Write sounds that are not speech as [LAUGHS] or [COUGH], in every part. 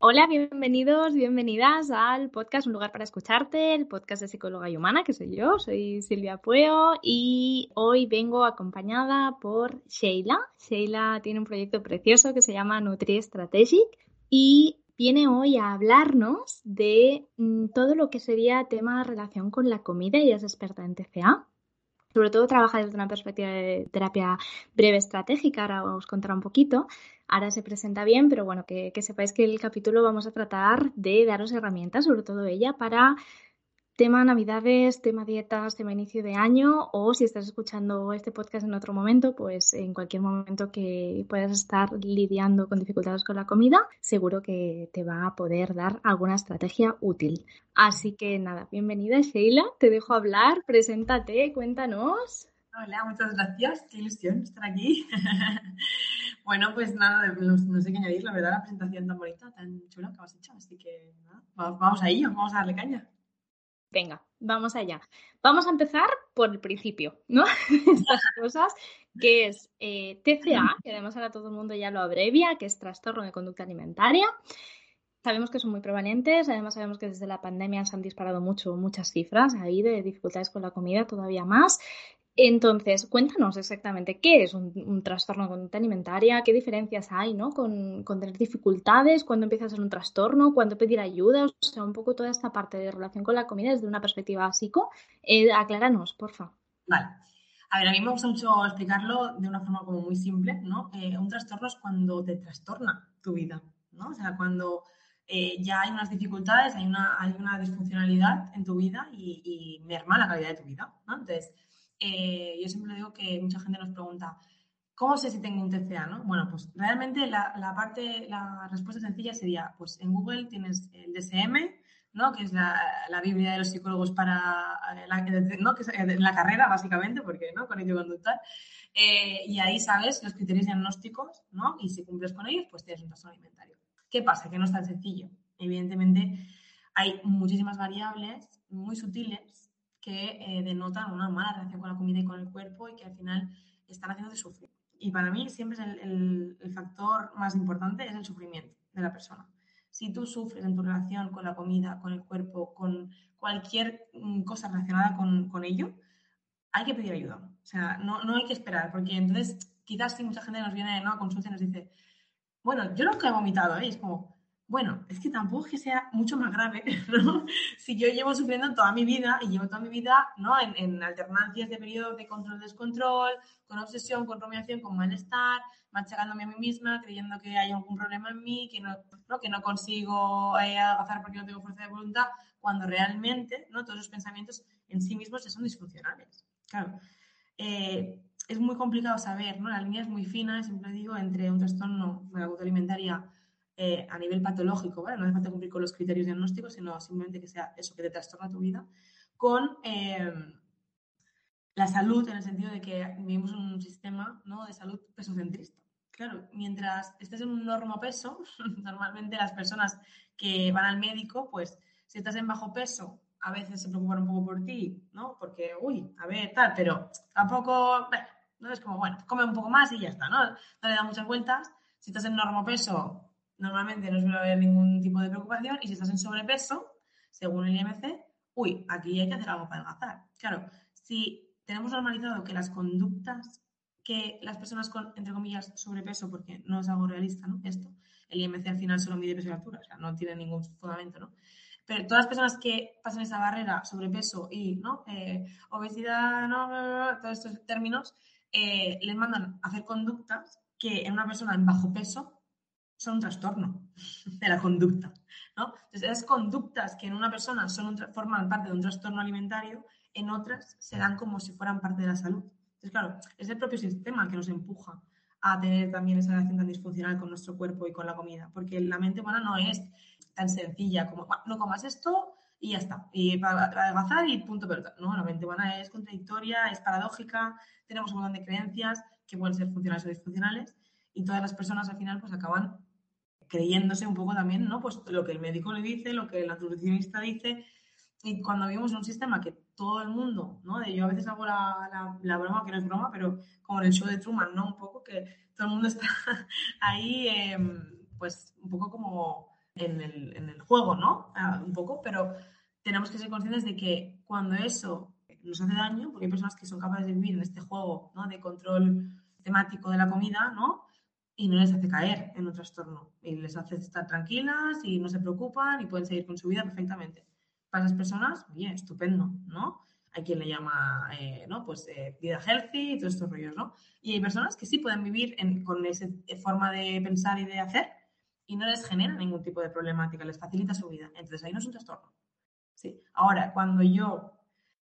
Hola, bienvenidos, bienvenidas al podcast Un lugar para escucharte, el podcast de psicóloga y humana, que soy yo, soy Silvia Pueo y hoy vengo acompañada por Sheila. Sheila tiene un proyecto precioso que se llama Nutri Strategic y viene hoy a hablarnos de mm, todo lo que sería tema relación con la comida y es experta en TCA. Sobre todo trabaja desde una perspectiva de terapia breve estratégica, ahora os contaré un poquito, ahora se presenta bien, pero bueno, que, sepáis que el capítulo vamos a tratar de daros herramientas, sobre todo ella, para tema navidades, tema dietas, tema inicio de año o si estás escuchando este podcast en otro momento, pues en cualquier momento que puedas estar lidiando con dificultades con la comida, seguro que te va a poder dar alguna estrategia útil. Así que nada, bienvenida Sheila, te dejo hablar, preséntate, cuéntanos. Hola, muchas gracias. Qué ilusión estar aquí. [LAUGHS] bueno, pues nada, no, sé qué añadir, la verdad, la presentación tan bonita, tan chula que has hecho. Así que nada, vamos a ello, vamos a darle caña. Venga, vamos allá. Vamos a empezar por el principio, ¿no? [LAUGHS] Estas cosas, que es eh, TCA, que además ahora todo el mundo ya lo abrevia, que es trastorno de conducta alimentaria. Sabemos que son muy prevalentes, además sabemos que desde la pandemia se han disparado mucho, muchas cifras ahí de dificultades con la comida, todavía más. Entonces, cuéntanos exactamente qué es un, trastorno de conducta alimentaria, qué diferencias hay ¿no? con, tener dificultades, cuándo empieza a ser un trastorno, cuándo pedir ayuda, o sea, un poco toda esta parte de relación con la comida desde una perspectiva psico. Eh, acláranos, porfa. Vale. A ver, a mí me gusta mucho explicarlo de una forma como muy simple, ¿no? Eh, un trastorno es cuando te trastorna tu vida, ¿no? O sea, cuando eh, ya hay unas dificultades, hay una, hay una disfuncionalidad en tu vida y, y merma la calidad de tu vida, ¿no? Entonces, eh, yo siempre digo que mucha gente nos pregunta, ¿cómo sé si tengo un TCA? ¿no? Bueno, pues realmente la, parte, la respuesta sencilla sería, pues en Google tienes el DSM, ¿no? que es la, la Biblia de los psicólogos para la, ¿no? que es eh, la carrera, básicamente, porque ¿no? con ello conductual. Eh, y ahí sabes los criterios diagnósticos, ¿no? Y si cumples con ellos, pues tienes un trastorno alimentario. ¿Qué pasa? Que no es tan sencillo. Evidentemente, hay muchísimas variables muy sutiles que eh, denotan una mala relación con la comida y con el cuerpo y que al final están haciendo de sufrir. Y para mí siempre es el, el, factor más importante es el sufrimiento de la persona. Si tú sufres en tu relación con la comida, con el cuerpo, con cualquier mm, cosa relacionada con, con ello, hay que pedir ayuda. O sea, no, no, hay que esperar, porque entonces quizás si mucha gente nos viene ¿no? a consulta y nos dice, bueno, yo nunca he vomitado, ¿eh? es como, bueno, es que tampoco es que sea mucho más grave, [LAUGHS] ¿no? Si yo llevo sufriendo toda mi vida y llevo toda mi vida, ¿no? En, alternancias de periodos de control-descontrol, con obsesión, con rumiación, con malestar, machacándome a mí misma, creyendo que hay algún problema en mí, que no, que no consigo eh, avanzar porque no tengo fuerza de voluntad, cuando realmente, ¿no? Todos esos pensamientos en sí mismos son disfuncionales. Claro. Eh, es muy complicado saber, ¿no? La línea es muy fina, siempre digo, entre un trastorno de la alimentaria eh, a nivel patológico, ¿vale? No hace falta cumplir con los criterios diagnósticos, sino simplemente que sea eso que te trastorna tu vida, con eh, la salud en el sentido de que vivimos en un sistema ¿no? de salud pesocentrista. Claro, mientras estés en un normo peso, [LAUGHS] normalmente las personas que van al médico, pues si estás en bajo peso, a veces se preocupan un poco por ti, ¿no? Porque, uy, a ver, tal, pero tampoco, bueno, no es como, bueno, come un poco más y ya está, ¿no? No le da muchas vueltas. Si estás en normo peso, normalmente no suele haber ningún tipo de preocupación y si estás en sobrepeso, según el IMC, uy, aquí hay que hacer algo para adelgazar. Claro, si tenemos normalizado que las conductas que las personas con, entre comillas, sobrepeso, porque no es algo realista, ¿no? Esto, el IMC al final solo mide peso y altura, o sea, no tiene ningún fundamento, ¿no? Pero todas las personas que pasan esa barrera, sobrepeso y ¿no? Eh, obesidad, ¿no? todos estos términos, eh, les mandan a hacer conductas que en una persona en bajo peso son un trastorno de la conducta. ¿no? Entonces, esas conductas que en una persona son forman parte de un trastorno alimentario, en otras se dan como si fueran parte de la salud. Entonces, claro, es el propio sistema que nos empuja a tener también esa relación tan disfuncional con nuestro cuerpo y con la comida, porque la mente humana no es tan sencilla como, no comas esto y ya está, y para adelgazar y punto pero No, la mente humana es contradictoria, es paradójica, tenemos un montón de creencias que pueden ser funcionales o disfuncionales y todas las personas al final pues acaban creyéndose un poco también, ¿no? Pues lo que el médico le dice, lo que el nutricionista dice, y cuando vivimos en un sistema que todo el mundo, ¿no? Yo a veces hago la, la, broma, que no es broma, pero como en el show de Truman, ¿no? Un poco que todo el mundo [LAUGHS] está ahí, em, pues un poco como en el, en el juego, ¿no? Ah, un poco, pero tenemos que ser conscientes de que cuando eso nos hace daño, porque hay personas que son capaces de vivir en este juego, ¿no? De control temático de la comida, ¿no? Y no les hace caer en un trastorno y les hace estar tranquilas y no se preocupan y pueden seguir con su vida perfectamente. Para esas personas, oye, estupendo, ¿no? Hay quien le llama, eh, ¿no? Pues eh, vida healthy y todos estos rollos, ¿no? Y hay personas que sí pueden vivir con esa forma de pensar y de hacer y no les genera ningún tipo de problemática, les facilita su vida. Entonces ahí no es un trastorno. Sí. Ahora, cuando yo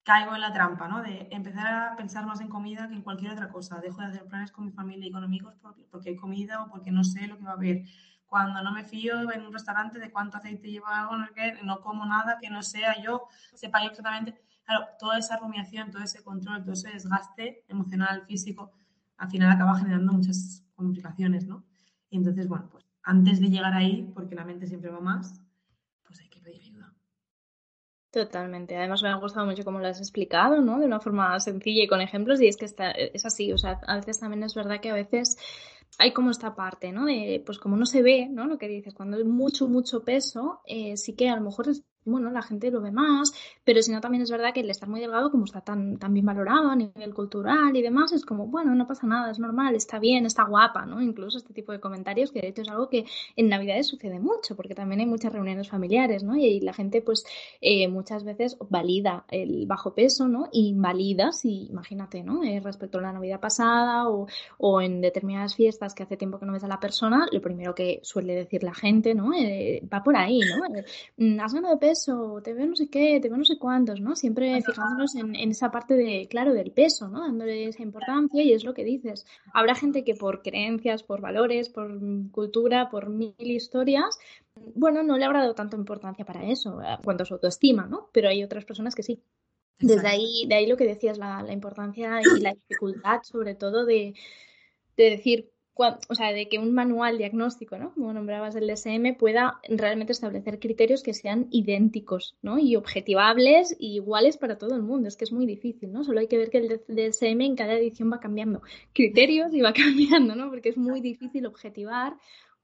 caigo en la trampa, ¿no? De empezar a pensar más en comida que en cualquier otra cosa. Dejo de hacer planes con mi familia y con amigos porque, hay comida o porque no sé lo que va a haber. Cuando no me fío en un restaurante de cuánto aceite lleva algo, no, no como nada que no sea yo, sepa yo exactamente. Claro, toda esa rumiación, todo ese control, todo ese desgaste emocional, físico, al final acaba generando muchas complicaciones, ¿no? Y entonces, bueno, pues antes de llegar ahí, porque la mente siempre va más, pues hay que pedir ayuda. Totalmente. Además me ha gustado mucho cómo lo has explicado, ¿no? De una forma sencilla y con ejemplos y es que está, es así. O sea, a veces también es verdad que a veces hay como esta parte, ¿no? De, pues como no se ve, ¿no? Lo que dices, cuando hay mucho, mucho peso, eh, sí que a lo mejor bueno, la gente lo ve más, pero si no, también es verdad que el estar muy delgado, como está tan, tan bien valorado a nivel cultural y demás, es como, bueno, no pasa nada, es normal, está bien, está guapa, ¿no? Incluso este tipo de comentarios, que de hecho es algo que en Navidades sucede mucho, porque también hay muchas reuniones familiares, ¿no? Y, la gente, pues, eh, muchas veces valida el bajo peso, ¿no? Y invalida, si, imagínate, ¿no? Eh, respecto a la Navidad pasada o, o, en determinadas fiestas que hace tiempo que no ves a la persona, lo primero que suele decir la gente, ¿no? Eh, va por ahí, ¿no? Mm, has ganado peso peso, te veo no sé qué, te veo no sé cuántos, ¿no? Siempre fijándonos en, esa parte de, claro, del peso, ¿no? Dándole esa importancia y es lo que dices. Habrá gente que por creencias, por valores, por cultura, por mil historias, bueno, no le habrá dado tanta importancia para eso, eh, cuanto a su autoestima, ¿no? Pero hay otras personas que sí. Desde ahí, de ahí lo que decías, la, la importancia y la dificultad, sobre todo, de, de decir o sea, de que un manual diagnóstico, ¿no? Como nombrabas el DSM, pueda realmente establecer criterios que sean idénticos, ¿no? Y objetivables y iguales para todo el mundo. Es que es muy difícil, ¿no? Solo hay que ver que el DSM en cada edición va cambiando criterios y va [LAUGHS] cambiando, ¿no? Porque es muy difícil objetivar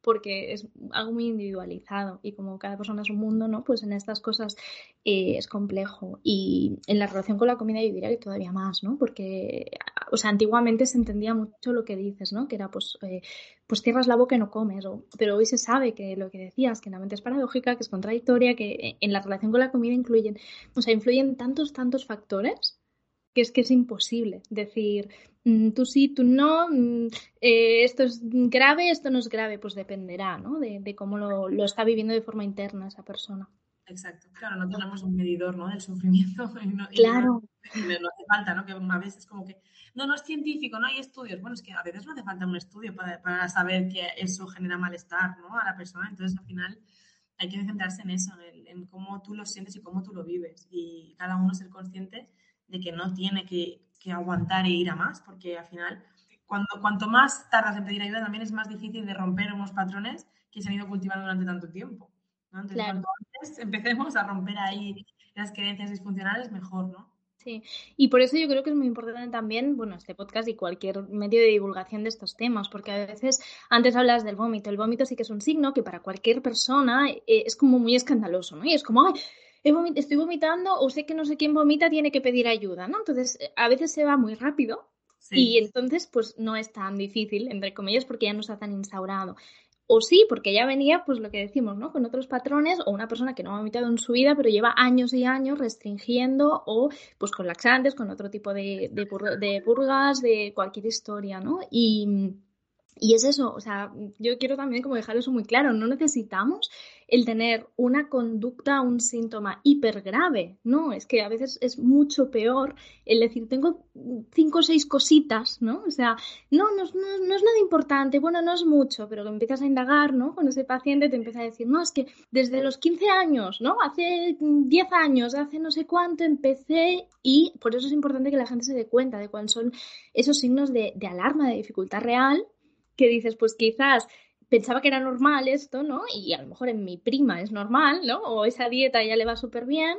porque es algo muy individualizado y como cada persona es un mundo, ¿no? Pues en estas cosas eh, es complejo y en la relación con la comida yo diría que todavía más, ¿no? Porque, o sea, antiguamente se entendía mucho lo que dices, ¿no? Que era pues, eh, pues cierras la boca y no comes, pero hoy se sabe que lo que decías, que la mente es paradójica, que es contradictoria, que en la relación con la comida incluyen, o sea, influyen tantos, tantos factores que es que es imposible decir mm, tú sí, tú no, mm, eh, esto es grave, esto no es grave, pues dependerá, ¿no? De, cómo lo, está viviendo de forma interna esa persona. Exacto, claro, no tenemos un medidor, ¿no? Del sufrimiento. [LAUGHS] claro. no, hace falta, ¿no? Que a veces es como que, no, no es científico, no hay estudios. Bueno, es que a veces no hace falta un estudio para, para saber que eso genera malestar, ¿no? A la persona. Entonces, al final, hay que centrarse en eso, en, en cómo tú lo sientes y cómo tú lo vives. Y cada uno ser consciente de que no tiene que, aguantar e ir a más, porque al final, cuando, cuanto más tardas en pedir ayuda, también es más difícil de romper unos patrones que se han ido cultivando durante tanto tiempo. Entonces, cuanto antes empecemos a romper ahí las creencias disfuncionales, mejor, ¿no? Sí, y por eso yo creo que es muy importante también, bueno, este podcast y cualquier medio de divulgación de estos temas, porque a veces antes hablas del vómito, el vómito sí que es un signo que para cualquier persona eh, es como muy escandaloso, ¿no? Y es como, ay, estoy vomitando o sé que no sé quién vomita, tiene que pedir ayuda, ¿no? Entonces, eh, a veces se va muy rápido y entonces, pues no es tan difícil, entre comillas, porque ya no está tan instaurado. O sí, porque ya venía, pues lo que decimos, ¿no? Con otros patrones o una persona que no ha vomitado en su vida, pero lleva años y años restringiendo o pues con laxantes, con otro tipo de, de, de purgas, de cualquier historia, ¿no? Y, y es eso, o sea, yo quiero también como dejar eso muy claro, no necesitamos el tener una conducta, un síntoma hiper grave. No, es que a veces es mucho peor el decir, tengo cinco o seis cositas, ¿no? O sea, no, no, no, es nada importante, bueno, no es mucho, pero que empiezas a indagar, ¿no? Con ese paciente te empieza a decir, no, es que desde los 15 años, ¿no? Hace 10 años, hace no sé cuánto empecé y por eso es importante que la gente se dé cuenta de cuáles son esos signos de, de alarma, de dificultad real, que dices, pues quizás pensaba que era normal esto, ¿no? Y a lo mejor en mi prima es normal, ¿no? O esa dieta ya le va súper bien,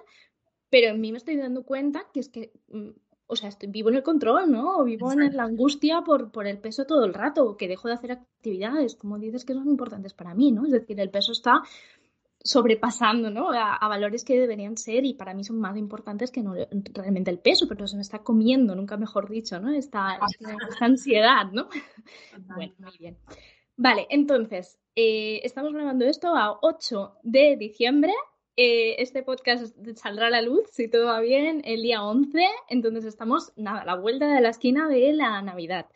pero en mí me estoy dando cuenta que es que, mm, o sea, estoy, vivo en el control, ¿no? O vivo en la angustia por, por el peso todo el rato, que dejo de hacer actividades, como dices, que son importantes para mí, ¿no? Es decir, el peso está sobrepasando ¿no? a, valores que deberían ser y para mí son más importantes que no realmente el peso, pero se me está comiendo, nunca mejor dicho, ¿no? Esta, esta ansiedad, ¿no? Bueno, muy bien. Vale, entonces, eh, estamos grabando esto a 8 de diciembre. Eh, este podcast saldrá a la luz, si todo va bien, el día 11. Entonces estamos, nada, a la vuelta de la esquina de la Navidad.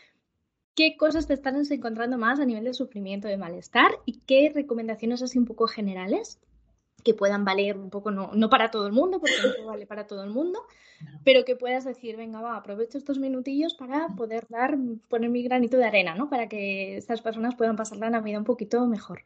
¿Qué cosas te están encontrando más a nivel de sufrimiento, de malestar? ¿Y qué recomendaciones así un poco generales que puedan valer un poco, no, no para todo el mundo, porque no vale para todo el mundo, pero que puedas decir, venga, va, aprovecho estos minutillos para poder dar, poner mi granito de arena, ¿no? Para que estas personas puedan pasar la Navidad un poquito mejor.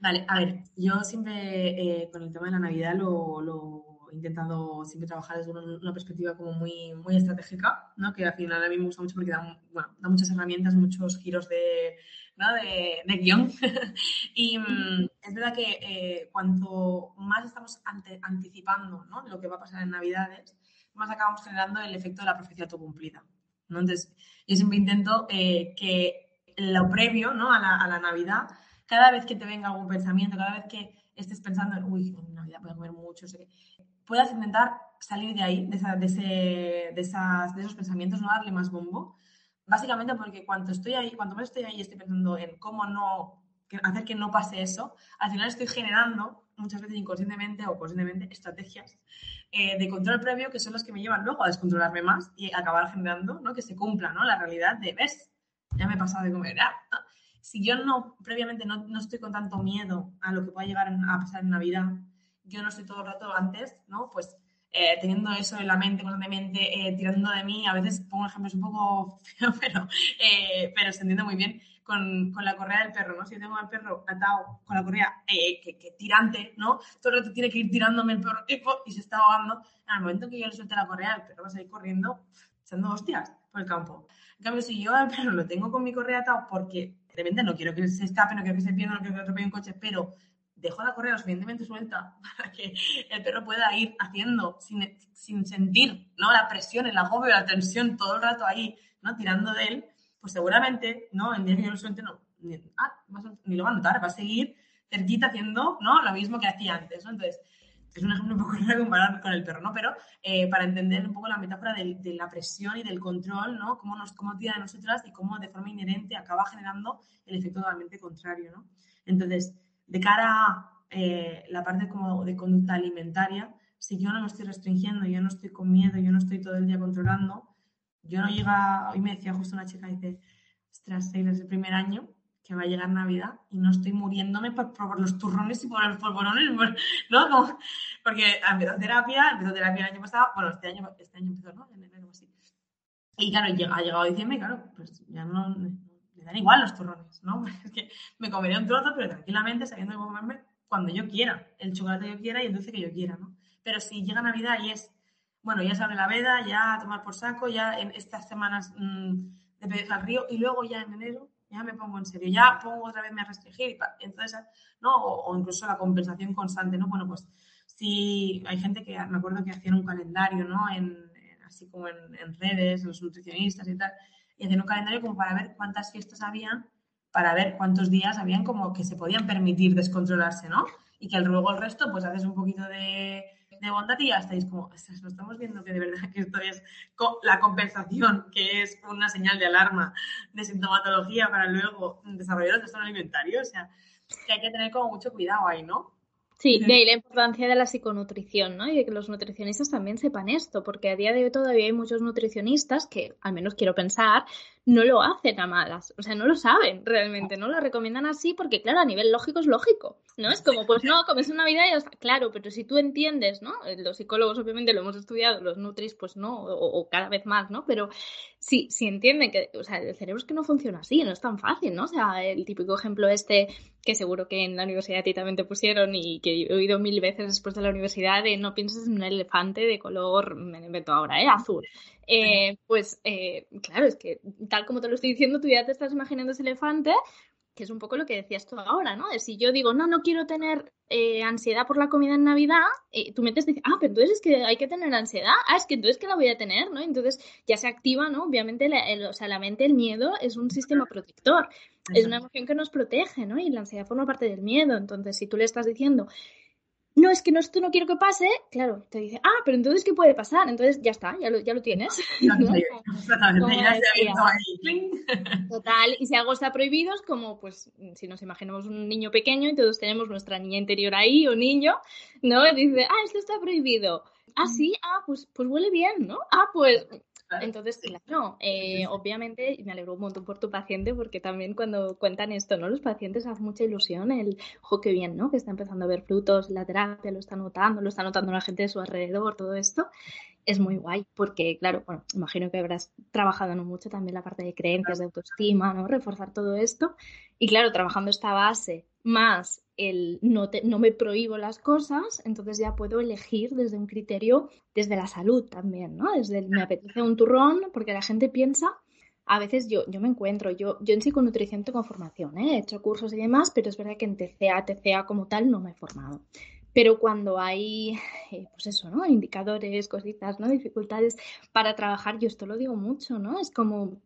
Vale, a ver, yo siempre eh, con el tema de la Navidad lo, lo, he intentado siempre trabajar desde una, perspectiva como muy, muy estratégica, ¿no? Que al final a mí me gusta mucho porque da, bueno, da muchas herramientas, muchos giros de, de, guion. [LAUGHS] y mm, es verdad que eh, cuanto más estamos anticipando lo que va a pasar en Navidades, más acabamos generando el efecto de la profecía autocumplida. ¿no? Entonces, yo siempre intento eh, que lo previo ¿no? a, la, a la Navidad, cada vez que te venga algún pensamiento, cada vez que estés pensando en, uy, en Navidad voy a comer mucho, sé puedas intentar salir de ahí, de, de, ese, de, esas, de esos pensamientos, no darle más bombo Básicamente porque cuando estoy ahí, cuanto más estoy ahí estoy pensando en cómo no hacer que no pase eso, al final estoy generando muchas veces inconscientemente o conscientemente estrategias eh, de control previo que son las que me llevan luego a descontrolarme más y acabar generando ¿no? que se cumpla ¿no? la realidad de, ves, ya me he pasado de comer. Ah, Si yo no, previamente no, no, estoy con tanto miedo a lo que pueda llegar a pasar en Navidad, yo no estoy todo el rato antes, ¿no? Pues eh, teniendo eso en la mente constantemente, eh, tirando de mí, a veces pongo ejemplos un poco feos, [LAUGHS] pero, eh, pero se entiende muy bien con, con, la correa del perro, ¿no? Si yo tengo al perro atado con la correa que, que, tirante, ¿no? Todo el rato tiene que ir tirándome el perro y se está ahogando. El momento que yo le suelte la correa, el perro va a salir corriendo echando hostias por el campo. En cambio, si yo al perro lo tengo con mi correa atado porque de repente no quiero que se escape, no quiero que se pierda, no quiero que atropelle un coche, pero dejo la correa lo suficientemente suelta [LAUGHS] para que el perro pueda ir haciendo sin, sin sentir ¿no? la presión, el agobio, la tensión todo el rato ahí, ¿no? tirando de él, pues seguramente, ¿no? En día que yo lo suelte, no, ni, ah, ni, lo va a notar, va a seguir cerquita haciendo ¿no? lo mismo que hacía antes. ¿no? Entonces, es un ejemplo [LAUGHS] un poco raro comparar con el perro, ¿no? Pero eh, para entender un poco la metáfora de, de, la presión y del control, ¿no? Cómo, nos, cómo tira de nosotras y cómo de forma inherente acaba generando el efecto totalmente contrario, ¿no? Entonces, de cara a eh, la parte como de conducta alimentaria, si yo no me estoy restringiendo, yo no estoy con miedo, yo no estoy todo el día controlando, yo no llega, hoy me decía justo una chica, dice, ostras, es el primer año que va a llegar Navidad y no estoy muriéndome por, por los turrones y por los polvorones, [LAUGHS] ¿no? Porque empezó terapia, empezó terapia el año pasado, bueno, este año, este año empezó, ¿no? En enero así. Y claro, ha llegado diciembre, claro, pues ya no, me dan igual los turrones, ¿no? [LAUGHS] Es que me comería un trozo, pero tranquilamente sabiendo que comerme cuando yo quiera, el chocolate que yo quiera y el dulce que yo quiera, ¿no? Pero si llega Navidad y es, bueno, ya se abre la veda, ya a tomar por saco, ya en estas semanas mmm, de pereza al río y luego ya en enero ya me pongo en serio, ya pongo otra vez me a restringir, y entonces, ¿no? O, incluso la compensación constante, ¿no? Bueno, pues si hay gente que me acuerdo que hacían un calendario, ¿no? En, así como en redes, los nutricionistas y tal, y hacían un calendario como para ver cuántas fiestas habían, para ver cuántos días habían como que se podían permitir descontrolarse, ¿no? Y que luego el resto, pues haces un poquito de, de bondad y ya estáis como, no estamos viendo que de verdad que esto es la compensación, que es una señal de alarma de sintomatología para luego desarrollar el trastorno alimentario. O sea, que hay que tener como mucho cuidado ahí, ¿no? Sí, de ahí la importancia de la psiconutrición, ¿no? Y de que los nutricionistas también sepan esto, porque a día de hoy todavía hay muchos nutricionistas que, al menos quiero pensar, no lo hacen a malas, o sea, no lo saben realmente, no lo recomiendan así porque, claro, a nivel lógico es lógico, ¿no? Es como, pues no, comes una vida y está, claro, pero si tú entiendes, ¿no? Los psicólogos obviamente lo hemos estudiado, los nutris pues no, o, cada vez más, ¿no? Pero si, si entienden que, o sea, el cerebro es que no funciona así, no es tan fácil, ¿no? O sea, el típico ejemplo este que seguro que en la universidad a ti también te pusieron y que he oído mil veces después de la universidad de no pienses en un elefante de color, me lo invento ahora, ¿eh? Azul. Eh, pues eh, claro, es que tal como te lo estoy diciendo, tú ya te estás imaginando ese elefante, que es un poco lo que decías tú ahora, ¿no? si yo digo, no, no quiero tener eh, ansiedad por la comida en Navidad, tú metes dices, ah, pero entonces es que hay que tener ansiedad, ah, es que entonces que la voy a tener, ¿no? Entonces ya se activa, ¿no? Obviamente, la, o sea, la mente, el miedo es un sistema protector, es una emoción que nos protege, ¿no? Y la ansiedad forma parte del miedo, entonces si tú le estás diciendo, no, es que no, esto no quiero que pase, claro, te dice, ah, pero entonces, ¿qué puede pasar? Entonces, ya está, ya lo, ya lo tienes. [LAUGHS] Total, y si algo está prohibido, es como, pues, si nos imaginamos un niño pequeño y todos tenemos nuestra niña interior ahí, o niño, ¿no? Y dice, ah, esto está prohibido. Ah, sí, ah, pues, pues huele bien, ¿no? Ah, pues entonces, claro, eh, obviamente me alegro un montón por tu paciente porque también cuando cuentan esto, ¿no? Los pacientes hacen mucha ilusión el, ojo, qué bien, ¿no? Que está empezando a ver frutos, la terapia, lo está notando, lo está notando la gente de su alrededor, todo esto. Es muy guay porque, claro, bueno, imagino que habrás trabajado ¿no? mucho también la parte de creencias, de autoestima, ¿no? Reforzar todo esto. Y claro, trabajando esta base más el no, no me prohíbo las cosas, entonces ya puedo elegir desde un criterio, desde la salud también, ¿no? Desde el, me apetece un turrón, porque la gente piensa, a veces yo, yo me encuentro, yo, yo en psiconutrición tengo formación, ¿eh? he hecho cursos y demás, pero es verdad que en TCA, TCA como tal no me he formado. Pero cuando hay, eh, pues eso, ¿no? Indicadores, cositas, ¿no? Dificultades para trabajar, yo esto lo digo mucho, ¿no? Es como,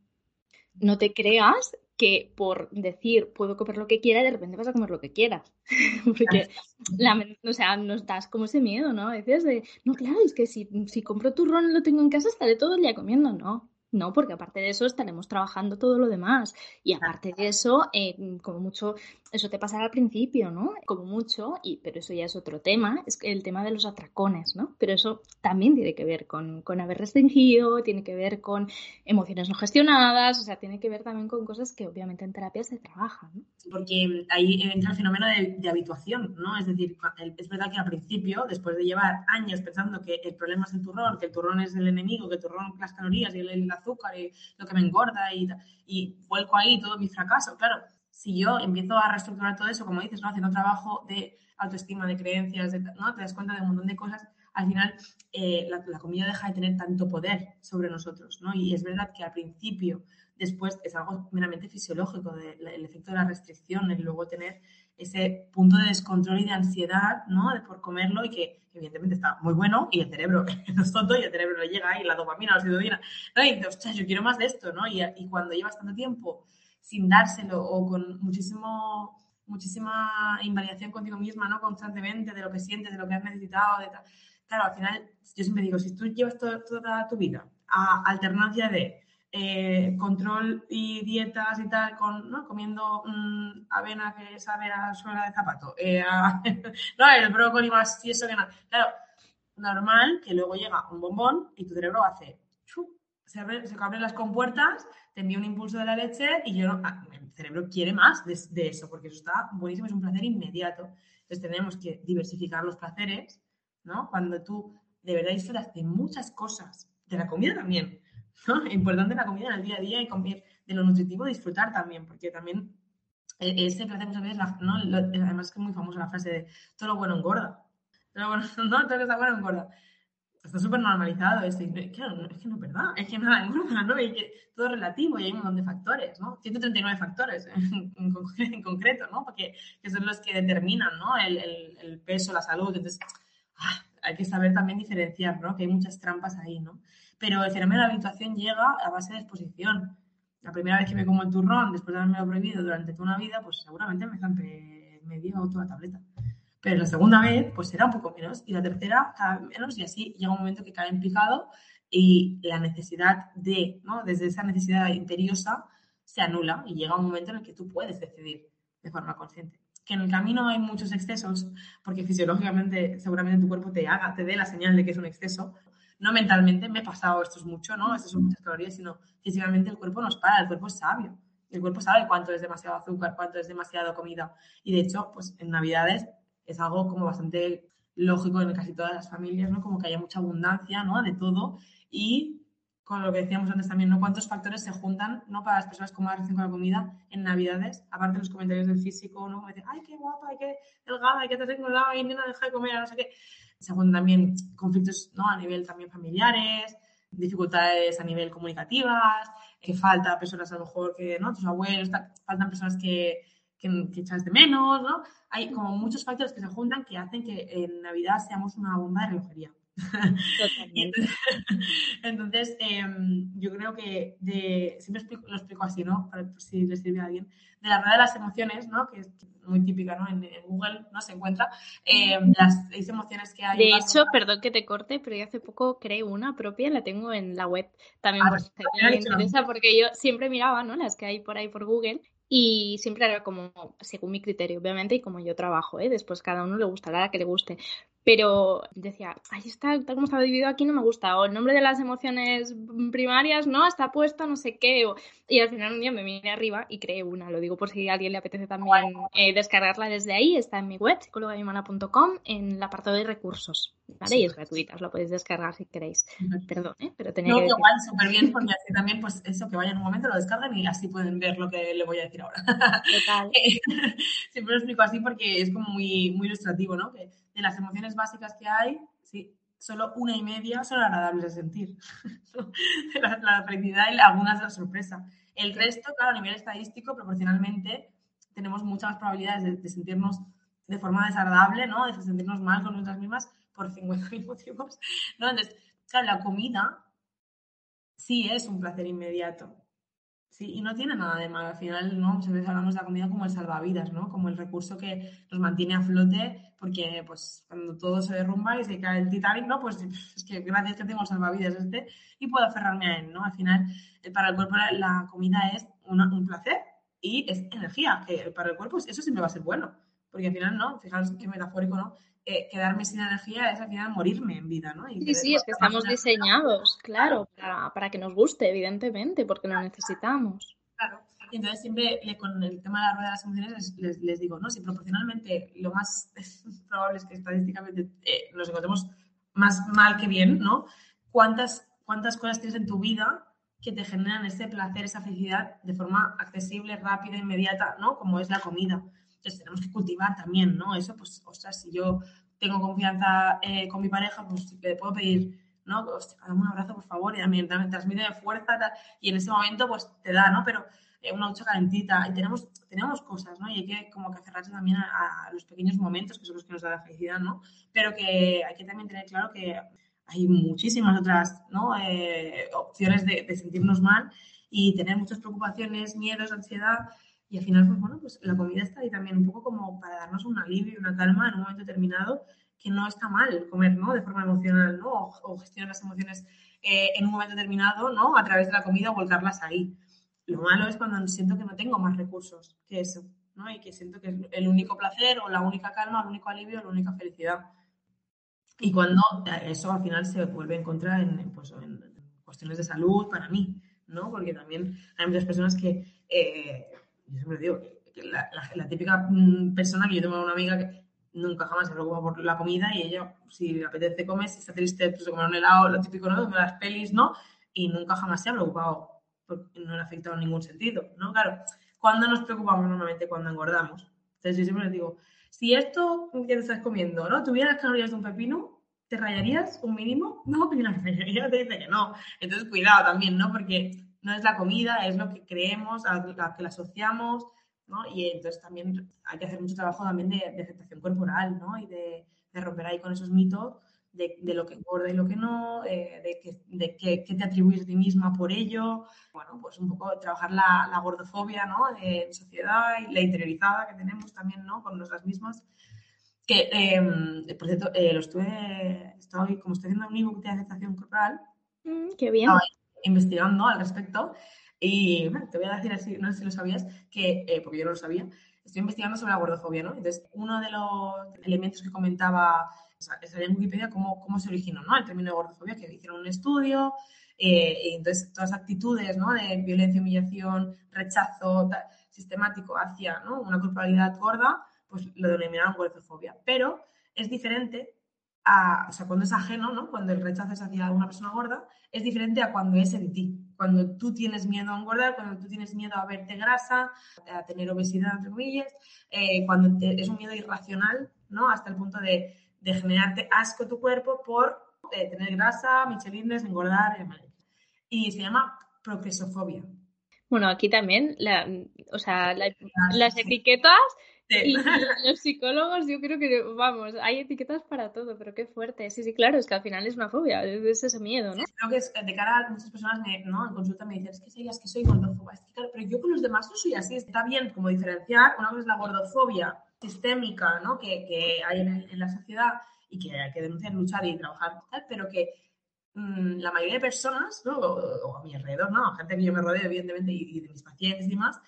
no te creas que por decir puedo comer lo que quiera, de repente vas a comer lo que quieras. [LAUGHS] Porque [LAUGHS] la, o sea, nos das como ese miedo, ¿no? A veces de, no, claro, es que si, si compro turrón y lo tengo en casa, estaré todo el día comiendo. No, no, porque aparte de eso estaremos trabajando todo lo demás. Y aparte de eso, eh, como mucho, eso te pasará al principio, ¿no? Como mucho, y, pero eso ya es otro tema, es el tema de los atracones, ¿no? Pero eso también tiene que ver con, haber restringido, tiene que ver con emociones no gestionadas, o sea, tiene que ver también con cosas que obviamente en terapia se trabajan, ¿no? Porque ahí entra el fenómeno de, de habituación, ¿no? Es decir, es verdad que al principio, después de llevar años pensando que el problema es el turrón, que el turrón es el enemigo, que el turrón las calorías y el, el azúcar y lo que me engorda y, vuelco ahí todo mi fracaso. Claro, si yo empiezo a reestructurar todo eso, como dices, ¿no? haciendo trabajo de autoestima, de creencias, ¿no? te das cuenta de un montón de cosas, al final eh, la, comida deja de tener tanto poder sobre nosotros. ¿no? Y es verdad que al principio, después es algo meramente fisiológico, el efecto de la restricción, el luego tener ese punto de descontrol y de ansiedad, ¿no? Por comerlo y que evidentemente está muy bueno y el cerebro [LAUGHS] no es tonto y el cerebro le llega ahí la dopamina, la oxitocina, ¿no? Y dices, ostras, yo quiero más de esto, ¿no? Y, y, cuando llevas tanto tiempo sin dárselo o con muchísimo muchísima invalidación contigo misma, ¿no? Constantemente de lo que sientes, de lo que has necesitado, de Claro, al final, yo siempre digo, si tú llevas toda tu vida a alternancia de eh, control y dietas y tal, con, ¿no? comiendo mm, avena que sabe a suela de zapato, eh, [LAUGHS] no, el brócoli más y eso que nada. Claro, normal que luego llega un bombón y tu cerebro hace, se, abre, se abren las compuertas, te envía un impulso de la leche y yo, ah, el cerebro quiere más de, de, eso, porque eso está buenísimo, es un placer inmediato. Entonces tenemos que diversificar los placeres, ¿no? Cuando tú de verdad disfrutas de muchas cosas, de la comida también, [LAUGHS] Importante la comida en el día a día y comer de lo nutritivo disfrutar también, porque también e-, ese placer muchas veces, ¿no? además es que es muy famosa la frase de todo lo bueno engorda. Todo lo bueno, [LAUGHS] no, todo lo que está bueno engorda. Está súper normalizado esto. claro, es que no es verdad, es que nada engorda, ¿no? Y que todo es relativo y hay un montón de factores, ¿no? 139 factores [LAUGHS] en, concreto, ¿no? Porque que son los que determinan, ¿no? El, el, el peso, la salud. Entonces, ah, hay que saber también diferenciar, ¿no? Que hay muchas trampas ahí, ¿no? Pero el fenómeno de la habituación llega a base de exposición. La primera vez que me como el turrón, después de haberme prohibido durante toda una vida, pues seguramente me zampe medio o toda tableta. Pero la segunda vez, pues será un poco menos. Y la tercera, cada vez menos. Y así llega un momento que cae en picado y la necesidad de, ¿no? Desde esa necesidad imperiosa se anula y llega un momento en el que tú puedes decidir de forma consciente. Que en el camino hay muchos excesos, porque fisiológicamente seguramente tu cuerpo te haga, te dé la señal de que es un exceso, no mentalmente, me he pasado, esto es mucho, ¿no? Esto son muchas calorías, sino físicamente el cuerpo nos para, el cuerpo es sabio. El cuerpo sabe cuánto es demasiado azúcar, cuánto es demasiado comida. Y de hecho, pues en Navidades es algo como bastante lógico en casi todas las familias, ¿no? Como que haya mucha abundancia, ¿no? De todo. Y con lo que decíamos antes también, ¿no? ¿Cuántos factores se juntan, ¿no? Para las personas con más relación con la comida en Navidades? Aparte de los comentarios del físico, ¿no? Como decir, ay, qué guapa, ay, qué delgada, ay, qué te tengo y nena, deja de comer, no sé qué. Se juntan también conflictos, ¿no? A nivel también familiares, dificultades a nivel comunicativas, que falta personas a lo mejor que, ¿no? Tus abuelos, faltan personas que, que, que echas de menos, ¿no? Hay como muchos factores que se juntan que hacen que en Navidad seamos una bomba de relojería. [LAUGHS] Entonces, em, yo creo que de, siempre lo explico así, ¿no? Para si le sirve a alguien. De la rueda de las emociones, ¿no? Que es muy típica, ¿no? En, Google no se encuentra. Em, las seis emociones que hay. De hecho, perdón que te corte, pero yo hace poco creé una propia, la tengo en la web también, ah, pues, me interesa, porque yo siempre miraba, ¿no? Las que hay por ahí por Google y siempre era como según mi criterio, obviamente, y como yo trabajo, ¿eh? después cada uno le gustará la que le guste pero decía, ahí está, tal como estaba dividido aquí no me gusta, o el nombre de las emociones primarias no está puesto, no sé qué, y al final un día me vine arriba y creé una, lo digo por si a alguien le apetece también eh, descargarla desde ahí, está en mi web, psicologayumana.com, en el apartado de recursos, ¿vale? Y es gratuita, os lo podéis descargar si queréis, perdón, ¿eh? pero tenía no, que igual, súper bien, porque así también, pues eso, que vayan en un momento, lo descargan y así pueden ver lo que le voy a decir ahora. Total. [LAUGHS] Siempre lo explico así porque es como muy, muy ilustrativo, ¿no? Que de las emociones básicas que hay, sí, solo una y media son agradables de sentir. [LAUGHS] la, felicidad y algunas de la sorpresa. El resto, claro, a nivel estadístico, proporcionalmente, tenemos muchas más probabilidades de, sentirnos de forma desagradable, ¿no? De sentirnos mal con nosotras mismas por 50.000 motivos, ¿no? Entonces, claro, la comida sí es un placer inmediato. Sí, y no tiene nada de malo. Al final, ¿no? Muchas veces hablamos de la comida como el salvavidas, ¿no? Como el recurso que nos mantiene a flote, porque pues cuando todo se derrumba y se cae el Titanic, ¿no? Pues es que gracias que tengo el salvavidas este y puedo aferrarme a él, ¿no? Al final, eh, para el cuerpo la comida es un placer y es energía, que para el cuerpo eso siempre va a ser bueno. Porque al final, ¿no? Fijaros qué metafórico, ¿no? Eh, quedarme sin energía es al final morirme en vida, ¿no? sí, sí, es que estamos diseñados, claro, para, para, que nos guste, evidentemente, porque lo necesitamos. Claro. Y entonces siempre con el tema de la rueda de las emociones les, les, digo, ¿no? Si proporcionalmente lo más [LAUGHS] probable es que estadísticamente eh, nos encontremos más mal que bien, ¿no? ¿Cuántas, ¿Cuántas cosas tienes en tu vida que te generan ese placer, esa felicidad de forma accesible, rápida, inmediata, ¿no? Como es la comida. Entonces tenemos que cultivar también, ¿no? Eso, pues, ostras, si yo tengo confianza eh, con mi pareja, pues le puedo pedir, ¿no? Hostia, dame un abrazo, por favor, y también transmite fuerza, y en ese momento, pues, te da, ¿no? Pero eh, una ducha calentita, y tenemos, tenemos cosas, ¿no? Y hay que como que aferrarse también a, los pequeños momentos, que son los que nos da la felicidad, ¿no? Pero que hay que también tener claro que hay muchísimas otras, ¿no? Eh, opciones de, de sentirnos mal y tener muchas preocupaciones, miedos, ansiedad, al final, pues bueno, pues la comida está ahí también un poco como para darnos un alivio y una calma en un momento determinado, que no está mal comer, ¿no? De forma emocional, ¿no? O, gestionar las emociones eh, en un momento determinado, ¿no? A través de la comida o volcarlas ahí. Lo malo es cuando siento que no tengo más recursos que eso, ¿no? Y que siento que es el único placer o la única calma, el único alivio, la única felicidad. Y cuando eso al final se vuelve en contra en, pues, en cuestiones de salud para mí, ¿no? Porque también hay muchas personas que eh, yo siempre digo que la, la, típica mm, persona que yo tengo una amiga que nunca jamás se preocupa por la comida y ella, si le apetece comer, si está triste, pues se comer un helado, lo típico, ¿no? Las pelis, ¿no? Y nunca jamás se ha preocupado porque no le ha afectado en ningún sentido, ¿no? Claro, ¿cuándo nos preocupamos normalmente? Cuando engordamos. Entonces yo siempre les digo, si esto que te estás comiendo, ¿no? Tuviera las calorías de un pepino, ¿te rayarías un mínimo? No, y la te dice que no. Entonces cuidado también, ¿no? Porque no es la comida, es lo que creemos, a lo que la asociamos, ¿no? Y entonces también hay que hacer mucho trabajo también de, aceptación corporal, ¿no? Y de, romper ahí con esos mitos de, lo que engorda y lo que no, eh, de, que, de que, te atribuyes a ti misma por ello. Bueno, pues un poco trabajar la, la gordofobia, ¿no? En sociedad y la interiorizada que tenemos también, ¿no? Con nosotras mismas. Que, eh, por cierto, eh, lo estuve, estoy, como estoy haciendo un ebook de aceptación corporal. Mm, qué bien investigando al respecto y te voy a decir así, no sé si lo sabías, que, eh, porque yo no lo sabía, estoy investigando sobre la gordofobia, ¿no? Entonces, uno de los elementos que comentaba O en Wikipedia cómo, cómo se originó ¿no? el término de gordofobia, que hicieron un estudio, eh, y entonces todas las actitudes ¿no? de violencia, humillación, rechazo sistemático hacia ¿no? una corporalidad gorda, pues lo denominaron gordofobia. Pero es diferente a, o sea, cuando es ajeno, ¿no? Cuando el rechazo es hacia una persona gorda, es diferente a cuando es en ti. Cuando tú tienes miedo a engordar, cuando tú tienes miedo a verte grasa, a tener obesidad, entre comillas, eh, cuando es un miedo irracional, ¿no? Hasta el punto de, de generarte asco tu cuerpo por eh, tener grasa, michelines, engordar, y se llama progresofobia. Bueno, aquí también, la, o sea, las etiquetas y [LAUGHS] los psicólogos, yo creo que, vamos, hay etiquetas para todo, pero qué fuerte. Sí, sí, claro, es que al final es una fobia, es ese miedo, ¿no? creo que es, de cara a muchas personas ¿no? en consulta me dicen, es que es que soy gordófoba, es que, claro, pero yo con los demás no soy así. Está bien como diferenciar, una cosa es la gordofobia sistémica, ¿no? Que, que hay en, la sociedad y que hay que denunciar, luchar y trabajar, pero que mm, la mayoría de personas, ¿no? O, a mi alrededor, ¿no? Gente que yo me rodeo, evidentemente, y, y de mis pacientes y demás,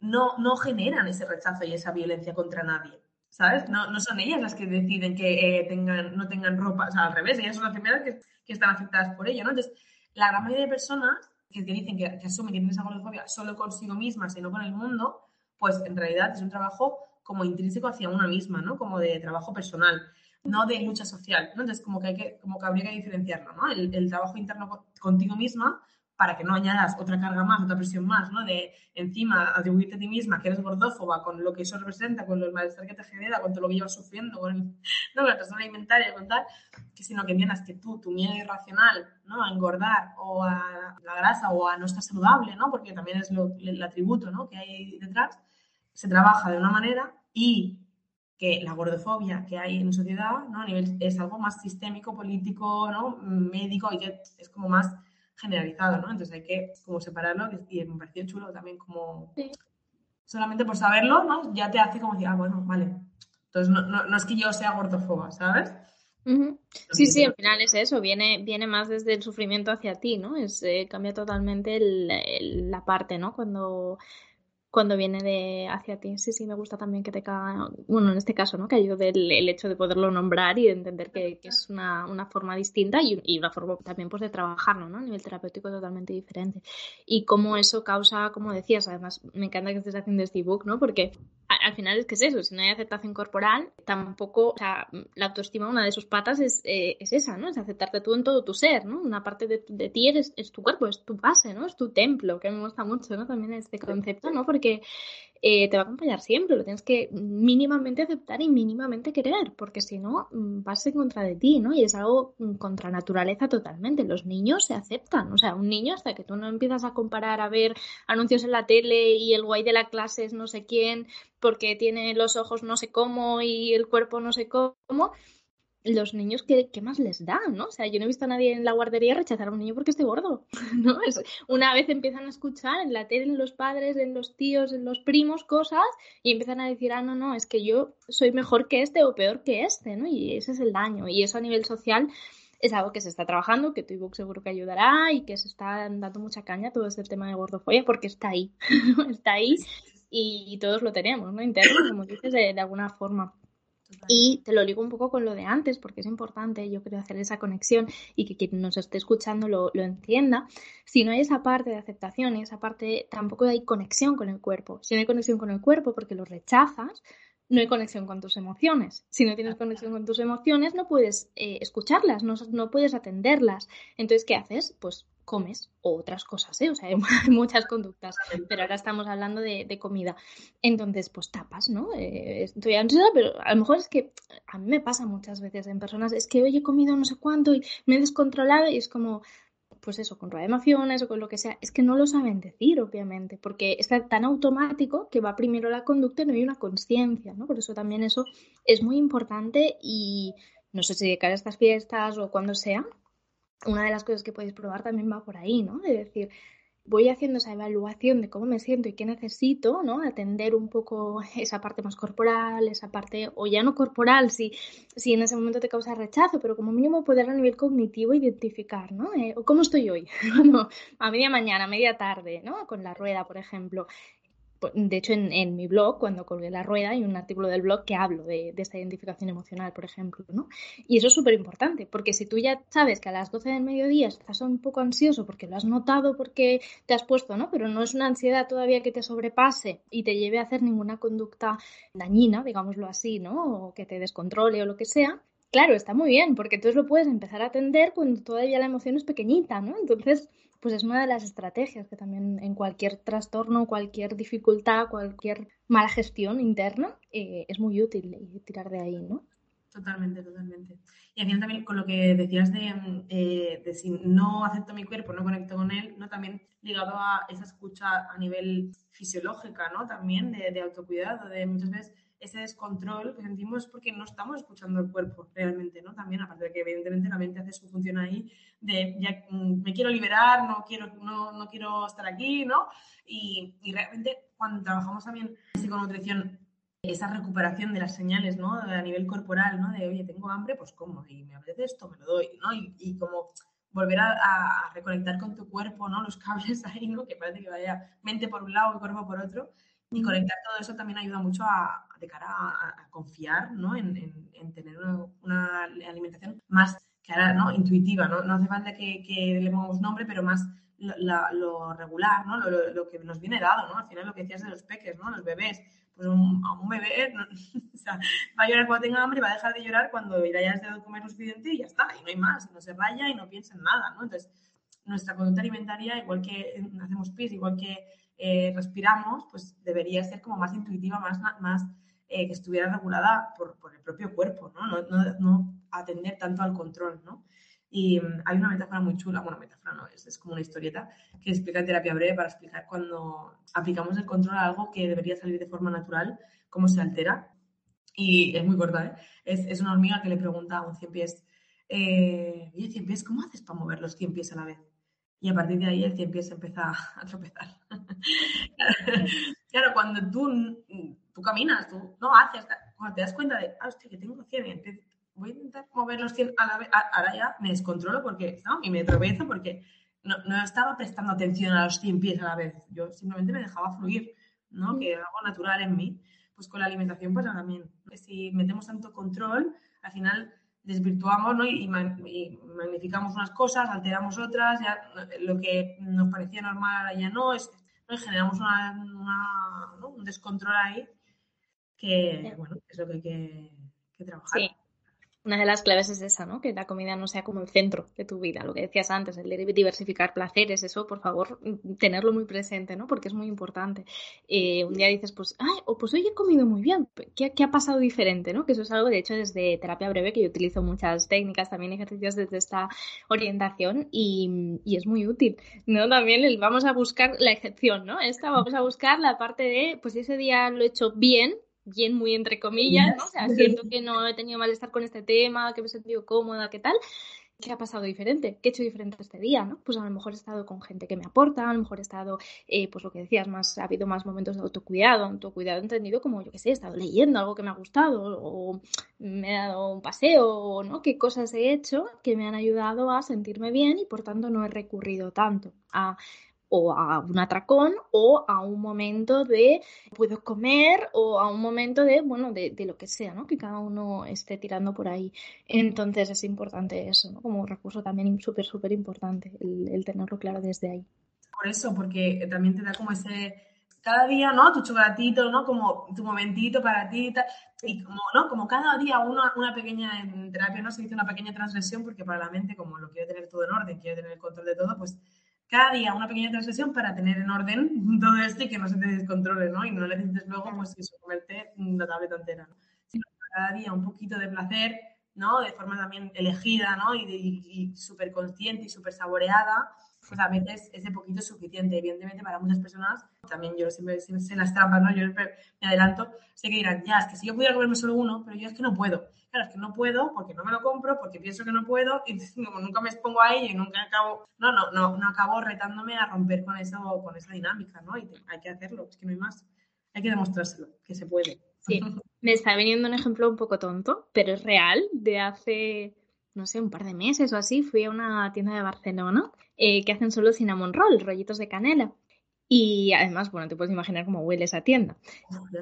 no, no generan ese rechazo y esa violencia contra nadie. ¿Sabes? No, no son ellas las que deciden que eh, tengan, no tengan ropa, o sea, al revés, ellas son las primeras que, que están afectadas por ello, ¿no? Entonces, la gran mayoría de personas que te dicen que, que asumen que tienen esa solo consigo mismas y no con el mundo, pues en realidad es un trabajo como intrínseco hacia una misma, ¿no? Como de trabajo personal, no de lucha social, ¿no? Entonces, como que, hay que, como que habría que diferenciarlo, ¿no? El, el trabajo interno contigo misma para que no añadas otra carga más, otra presión más, ¿no? De encima atribuirte a ti misma que eres gordófoba con lo que eso representa, con el malestar que te genera, con todo lo que llevas sufriendo, con, [LAUGHS] ¿no? la persona alimentaria, con tal, que sino que entiendas que tú, tu miedo irracional, ¿no? A engordar o a la grasa o a no estar saludable, ¿no? Porque también es lo, el atributo, ¿no? Que hay detrás, se trabaja de una manera y que la gordofobia que hay en sociedad, ¿no? A nivel, es algo más sistémico, político, ¿no? Médico y que es como más generalizado, ¿no? Entonces hay que como separarlo y me pareció chulo también como... Solamente por saberlo, ¿no? Ya te hace como decir, ah, bueno, vale. Entonces no, no, es que yo sea gordofoba, ¿sabes? Sí, sí, al final es eso, viene, viene más desde el sufrimiento hacia ti, ¿no? Es, eh, cambia totalmente la parte, ¿no? Cuando cuando viene de hacia ti. Sí, sí, me gusta también que te caga, bueno, en este caso, ¿no? Que ayude el, el hecho de poderlo nombrar y de entender que, que es una, una, forma distinta y, y, una forma también pues de trabajarlo, ¿no? A nivel terapéutico totalmente diferente. Y cómo eso causa, como decías, además me encanta que estés haciendo este ebook, ¿no? Porque al final es que es eso, si no hay aceptación corporal, tampoco, o sea, la autoestima, una de sus patas es, eh, es esa, ¿no? Es aceptarte tú en todo tu ser, ¿no? Una parte de, de ti eres, es tu cuerpo, es tu base, ¿no? Es tu templo, que me gusta mucho, ¿no? También este concepto, ¿no? Porque eh, te va a acompañar siempre, lo tienes que mínimamente aceptar y mínimamente querer, porque si no, mm, vas en contra de ti, ¿no? Y es algo mm, contra naturaleza totalmente. Los niños se aceptan, o sea, un niño hasta que tú no empiezas a comparar, a ver anuncios en la tele y el guay de la clase es no sé quién, porque tiene los ojos no sé cómo y el cuerpo no sé cómo, los niños, ¿qué, ¿qué, más les da? ¿no? O sea, yo no he visto a nadie en la guardería rechazar a un niño porque esté gordo, [LAUGHS] ¿no? Es, una vez empiezan a escuchar en la tele, en los padres, en los tíos, en los primos, cosas, y empiezan a decir, ah, no, no, es que yo soy mejor que este o peor que este, ¿no? Y ese es el daño. Y eso a nivel social es algo que se está trabajando, que tu ebook seguro que ayudará y que se está dando mucha caña todo ese tema de gordofobia porque está ahí, [LAUGHS] está ahí y todos lo tenemos, ¿no? Interno, como dices, de, de alguna forma. Y te lo digo un poco con lo de antes, porque es importante, yo creo, hacer esa conexión y que quien nos esté escuchando lo, lo, entienda. Si no hay esa parte de aceptación y esa parte, tampoco hay conexión con el cuerpo. Si no hay conexión con el cuerpo porque lo rechazas, no hay conexión con tus emociones. Si no tienes conexión con tus emociones, no puedes eh, escucharlas, no, no, puedes atenderlas. Entonces, ¿qué haces? Pues comes o otras cosas, ¿eh? O sea, [LAUGHS] hay muchas conductas, pero ahora estamos hablando de, comida. Entonces, pues tapas, ¿no? Eh, estoy ansiosa, pero a lo mejor es que a mí me pasa muchas veces en personas, es que hoy he comido no sé cuánto y me he descontrolado y es como, pues eso, con emociones o con lo que sea, es que no lo saben decir, obviamente, porque está tan automático que va primero la conducta y no hay una conciencia, ¿no? Por eso también eso es muy importante y no sé si de cara a estas fiestas o cuando sea, una de las cosas que podéis probar también va por ahí, ¿no? De decir, voy haciendo esa evaluación de cómo me siento y qué necesito, ¿no? Atender un poco [LAUGHS] esa parte más corporal, esa parte, o ya no corporal, si, si en ese momento te causa rechazo, pero como mínimo poder a nivel cognitivo identificar, ¿no? Eh, ¿Cómo estoy hoy? [LAUGHS] a media mañana, a media tarde, ¿no? Con la rueda, por ejemplo. De hecho, en, mi blog, cuando colgué la rueda, hay un artículo del blog que hablo de, esta identificación emocional, por ejemplo, ¿no? Y eso es súper importante, porque si tú ya sabes que a las 12 del mediodía estás un poco ansioso porque lo has notado, porque te has puesto, ¿no? Pero no es una ansiedad todavía que te sobrepase y te lleve a hacer ninguna conducta dañina, digámoslo así, ¿no? O que te descontrole o lo que sea, Claro, está muy bien, porque entonces lo puedes empezar a atender cuando todavía la emoción es pequeñita, ¿no? Entonces, pues es una de las estrategias que también en cualquier trastorno, cualquier dificultad, cualquier mala gestión interna, eh, es muy útil tirar de ahí, ¿no? Totalmente, totalmente. Y al final también con lo que decías de, eh, de, si no acepto mi cuerpo, no conecto con él, ¿no? También ligado a esa escucha a nivel fisiológica, ¿no? También de, de autocuidado, de muchas veces ese descontrol que sentimos porque no estamos escuchando el cuerpo realmente, ¿no? También, aparte de que evidentemente la mente hace su función ahí de ya mm, me quiero liberar, no quiero, no, no quiero estar aquí, ¿no? Y, y, realmente cuando trabajamos también psiconutrición, esa recuperación de las señales, ¿no? A nivel corporal, ¿no? De, oye, tengo hambre, pues como, y me apetece esto, me lo doy, ¿no? Y, y como volver a, a, reconectar con tu cuerpo, ¿no? Los [LAUGHS] cables ahí, ¿no? Que parece que vaya mente por un lado y cuerpo por otro. Y conectar todo eso también ayuda mucho a, de cara a, confiar ¿no? en, en, tener una, alimentación más cara, ¿no? intuitiva. ¿no? no hace falta que, que, le pongamos nombre, pero más lo, regular, ¿no? Lo, lo, que nos viene dado. ¿no? Al final lo que decías de los peques, ¿no? los bebés. Pues un, a un bebé [LAUGHS] o sea, va a llorar cuando tenga hambre y va a dejar de llorar cuando ya hayas dado comer lo suficiente y ya está. Y no hay más. No se raya y no piensa en nada. ¿no? Entonces, nuestra conducta alimentaria, igual que hacemos pis, igual que eh, respiramos, pues debería ser como más intuitiva, más, más eh, que estuviera regulada por, el propio cuerpo, ¿no? No, atender tanto al control, ¿no? Y um, hay una metáfora muy chula, bueno, metáfora no, es, como una historieta que explica en terapia breve para explicar cuando aplicamos el control a algo que debería salir de forma natural, cómo se altera. Y es muy corta, ¿eh? Es, es una hormiga que le pregunta a un cien pies, eh, oye, cien pies, ¿cómo haces para mover los cien pies a la vez? Y a partir de ahí el cien pies empieza a tropezar. [LAUGHS] claro, cuando tú, tú caminas, tú no haces, cuando te das cuenta de, ah, hostia, que tengo 100 voy a intentar mover los 100 a la vez, ahora ya me descontrolo porque, ¿no? Y me tropezo porque no, no estaba prestando atención a los 100 pies a la vez, yo simplemente me dejaba fluir, ¿no? Que era algo natural en mí. Pues con la alimentación pasa también. Si metemos tanto control, al final desvirtuamos ¿no? y, magnificamos unas cosas, alteramos otras, ya lo que nos parecía normal ya no, es, ¿no? generamos una, un descontrol ahí que, bueno, es lo que hay que, que trabajar. Sí. Una de las claves es esa, ¿no? Que la comida no sea como el centro de tu vida. Lo que decías antes, el diversificar placeres, eso, por favor, tenerlo muy presente, ¿no? Porque es muy importante. Eh, un día dices, pues, ay, o pues hoy he comido muy bien. ¿Qué, ¿Qué, ha pasado diferente, no? Que eso es algo, de hecho, desde terapia breve, que yo utilizo muchas técnicas, también ejercicios desde esta orientación y, y es muy útil, ¿no? También vamos a buscar la excepción, ¿no? Esta vamos a buscar la parte de, pues ese día lo he hecho bien, bien muy entre comillas, ¿no? O sea, siento que no he tenido malestar con este tema, que me he sentido cómoda, ¿qué tal? ¿Qué ha pasado diferente? ¿Qué he hecho diferente este día? ¿no? Pues a lo mejor he estado con gente que me aporta, a lo mejor he estado, eh, pues lo que decías, más, ha habido más momentos de autocuidado, autocuidado entendido como, yo qué sé, he estado leyendo algo que me ha gustado, o me he dado un paseo, ¿no? ¿Qué cosas he hecho que me han ayudado a sentirme bien y por tanto no he recurrido tanto a o a un atracón o a un momento de puedo comer o a un momento de, bueno, de, de, lo que sea, ¿no? Que cada uno esté tirando por ahí. Entonces es importante eso, ¿no? Como recurso también súper, súper importante el, el, tenerlo claro desde ahí. Por eso, porque también te da como ese, cada día, ¿no? Tu chocolatito, ¿no? Como tu momentito para ti y como, ¿no? Como cada día una, una pequeña, en terapia no se dice una pequeña transgresión porque para la mente, como lo quiere tener todo en orden, quiere tener el control de todo, pues cada día una pequeña transgresión para tener en orden todo esto y que no se te descontrole, ¿no? Y no necesites luego, pues, eso, comerte la tableta entera, ¿no? Sino cada día un poquito de placer, ¿no? De forma también elegida, ¿no? Y, y, y súper consciente y súper saboreada, pues a veces ese poquito es suficiente. Evidentemente, para muchas personas, también yo siempre, sé las trampas, ¿no? Yo me adelanto, sé que dirán, ya, es que si yo pudiera comerme solo uno, pero yo es que no puedo. Claro, es que no puedo porque no me lo compro, porque pienso que no puedo y [LAUGHS] como nunca me expongo a ello y nunca acabo, no, no, no, no acabo retándome a romper con, eso, con esa dinámica, ¿no? Y hay que hacerlo, es que no hay más. Hay que demostrárselo, que se puede. Sí, [LAUGHS] me está viniendo un ejemplo un poco tonto, pero es real, de hace no sé, un par de meses o así, fui a una tienda de Barcelona eh, que hacen solo cinnamon roll, rollitos de canela. Y además, bueno, te puedes imaginar cómo huele esa tienda.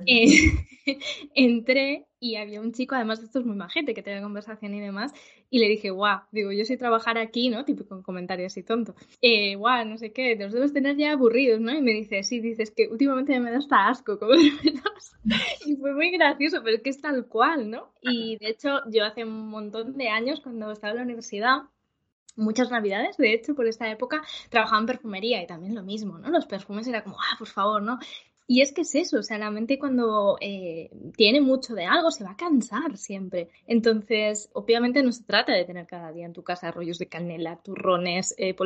Eh, [LAUGHS] entré y había un chico, además esto es muy majete, que tenía conversación y demás, y le dije, guau, digo, yo sé trabajar aquí, ¿no? Típico con comentarios así tonto. Eh, guau, no sé qué, los debes tener ya aburridos, ¿no? Y me dice, sí, dices que últimamente me da hasta asco, como [LAUGHS] Y fue muy gracioso, pero es que es tal cual, ¿no? Y de hecho, yo hace un montón de años, cuando estaba en la universidad, muchas navidades, de hecho, por esta época, trabajaba en perfumería y también lo mismo, ¿no? Los perfumes era como, ah, por favor, ¿no? Y es que es eso, o sea, la mente cuando eh, tiene mucho de algo se va a cansar siempre. Entonces, obviamente no se trata de tener cada día en tu casa rollos de canela, turrones, eh,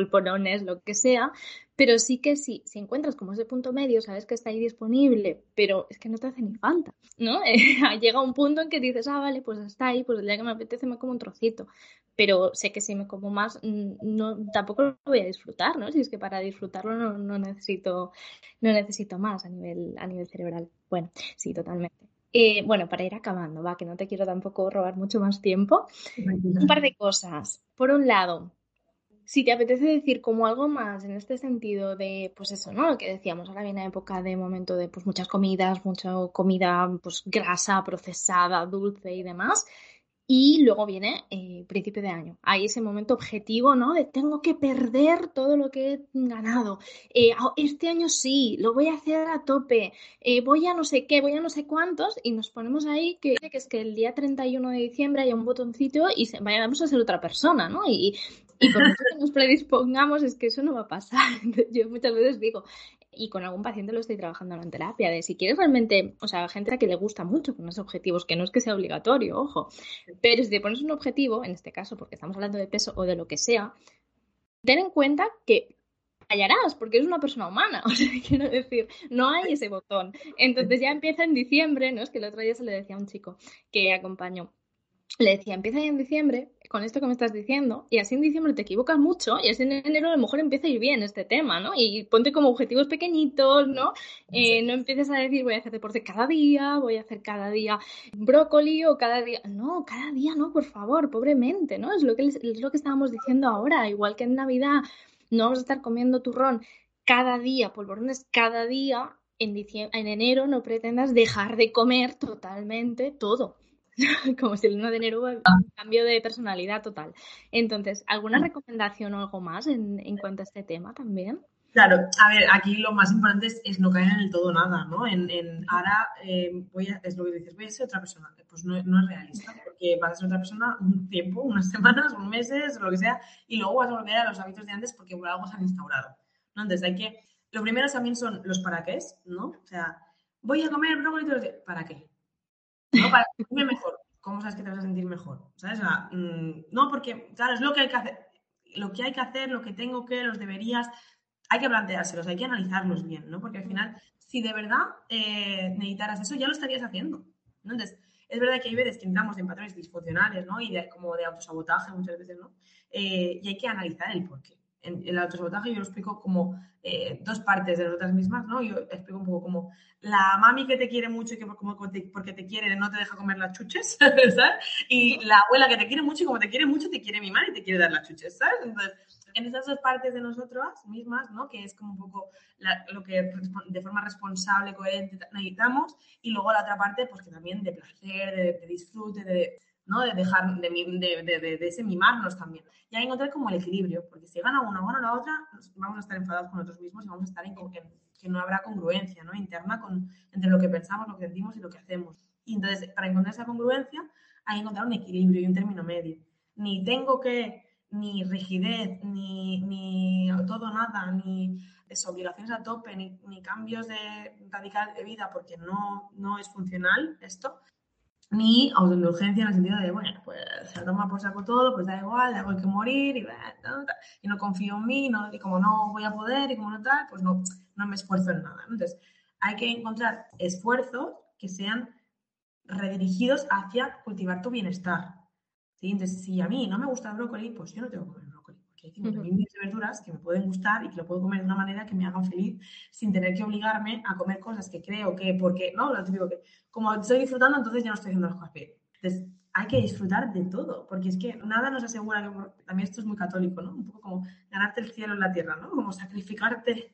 lo que sea, pero sí que sí, si encuentras como ese punto medio, sabes que está ahí disponible, pero es que no te hace ni falta, ¿no? [LAUGHS] Llega un punto en que dices, ah, vale, pues está ahí, pues el día que me apetece me como un trocito, pero sé que si me como más, no, tampoco lo voy a disfrutar, ¿no? Si es que para disfrutarlo no, no necesito, no necesito más a nivel, a nivel cerebral. Bueno, sí, totalmente. Eh, bueno, para ir acabando, va, que no te quiero tampoco robar mucho más tiempo. Un par de cosas. Por un lado, si te apetece decir como algo más en este sentido de, pues eso, ¿no? Lo que decíamos, ahora viene época de momento de pues muchas comidas, mucha comida pues grasa, procesada, dulce y demás. Y luego viene eh, principio de año. Hay ese momento objetivo, ¿no? De tengo que perder todo lo que he ganado. Eh, este año sí, lo voy a hacer a tope. Eh, voy a no sé qué, voy a no sé cuántos. Y nos ponemos ahí que, que es que el día 31 de diciembre haya un botoncito y se, vayamos a ser otra persona, ¿no? Y, y por mucho nos predispongamos, es que eso no va a pasar. [LAUGHS] Yo muchas veces digo, y con algún paciente lo estoy trabajando en terapia, de si quieres realmente, o sea, gente a que le gusta mucho ponerse objetivos, que no es que sea obligatorio, ojo, pero si te pones un objetivo, en este caso, porque estamos hablando de peso o de lo que sea, ten en cuenta que fallarás, porque eres una persona humana, [LAUGHS] o sea, quiero decir, no hay ese botón. Entonces ya empieza en diciembre, ¿no? Es que el otro día se le decía a un chico que acompañó, le decía, empieza ya en diciembre con esto que me estás diciendo y así en diciembre te equivocas mucho y así en enero a lo mejor empieza a ir bien este tema, ¿no? Y ponte como objetivos pequeñitos, ¿no? Eh, no empieces a decir voy a hacer deporte cada día, voy a hacer cada día brócoli o cada día... No, cada día no, por favor, pobremente, ¿no? Es lo que, es lo que estábamos diciendo ahora, igual que en Navidad no vamos a estar comiendo turrón cada día, polvorones cada día, en, en enero no pretendas dejar de comer totalmente todo. [LAUGHS] como si el 1 de enero hubiera un cambio de personalidad total. Entonces, ¿alguna mm. recomendación o algo más en, en cuanto a este tema también? Claro, a ver, aquí lo más importante es, no caer en el todo nada, ¿no? En, en ahora eh, voy a, es lo que dices, voy a ser otra persona. Pues no, no, es realista, porque vas a ser otra persona un tiempo, unas [LAUGHS] semanas, unos meses, lo que sea, y luego vas a volver a los hábitos de antes porque por algo se han instaurado. ¿no? Entonces hay que, lo primero también son los para qué, ¿no? O sea, voy a comer brócoli todos los días, ¿para qué? No, para mejor. ¿Cómo sabes que te vas a sentir mejor? ¿Sabes? Mm, no, porque, claro, es lo que hay que hacer. Lo que hay que hacer, lo que tengo que, los deberías, hay que planteárselos, hay que analizarlos bien, ¿no? Porque al final, si de verdad eh, necesitaras eso, ya lo estarías haciendo. ¿no? Entonces, es verdad que hay veces que entramos en patrones disfuncionales, ¿no? Y de, como de autosabotaje muchas veces, ¿no? Eh, y hay que analizar el porqué en el autosabotaje yo lo explico como eh, dos partes de nosotras mismas, ¿no? Yo explico un poco como la mami que te quiere mucho y que como porque te quiere no te deja comer las chuches, [LAUGHS] ¿sabes? Y la abuela que te quiere mucho y como te quiere mucho te quiere mimar y te quiere dar las chuches, ¿sabes? Entonces, en esas dos partes de nosotras mismas, ¿no? Que es como un poco lo que de forma responsable, coherente necesitamos y luego la otra parte, pues que también de placer, de disfrute, de ¿no? De dejar, de, de, de, ese mimarnos también. Y que encontrar como el equilibrio, porque si gana una o gana la otra, vamos a estar enfadados con nosotros mismos y vamos a estar en, que no habrá congruencia, ¿no? Interna con, entre lo que pensamos, lo que sentimos y lo que hacemos. Y entonces, para encontrar esa congruencia, hay que encontrar un equilibrio y un término medio. Ni tengo que, ni rigidez, ni, ni todo nada, ni obligaciones a tope, ni, ni cambios de radical de vida, porque no, no es funcional esto, ni autoindulgencia en el sentido de, bueno, pues se toma por saco todo, pues da igual, hay que morir y, y no confío en mí, y como no voy a poder y como no tal, pues no, no me esfuerzo en nada. Entonces, hay que encontrar esfuerzos que sean redirigidos hacia cultivar tu bienestar. Entonces, si a mí no me gusta el brócoli, pues yo no tengo que comer hay 50.000 de verduras que me pueden gustar y que lo puedo comer de una manera que me hagan feliz sin tener que obligarme a comer cosas que creo que, porque, ¿no? Lo típico que, como estoy disfrutando, entonces ya no estoy haciendo las cosas bien. Entonces, hay que disfrutar de todo, porque es que nada nos asegura que, también esto es muy católico, ¿no? Un poco como ganarte el cielo en la tierra, ¿no? Como sacrificarte.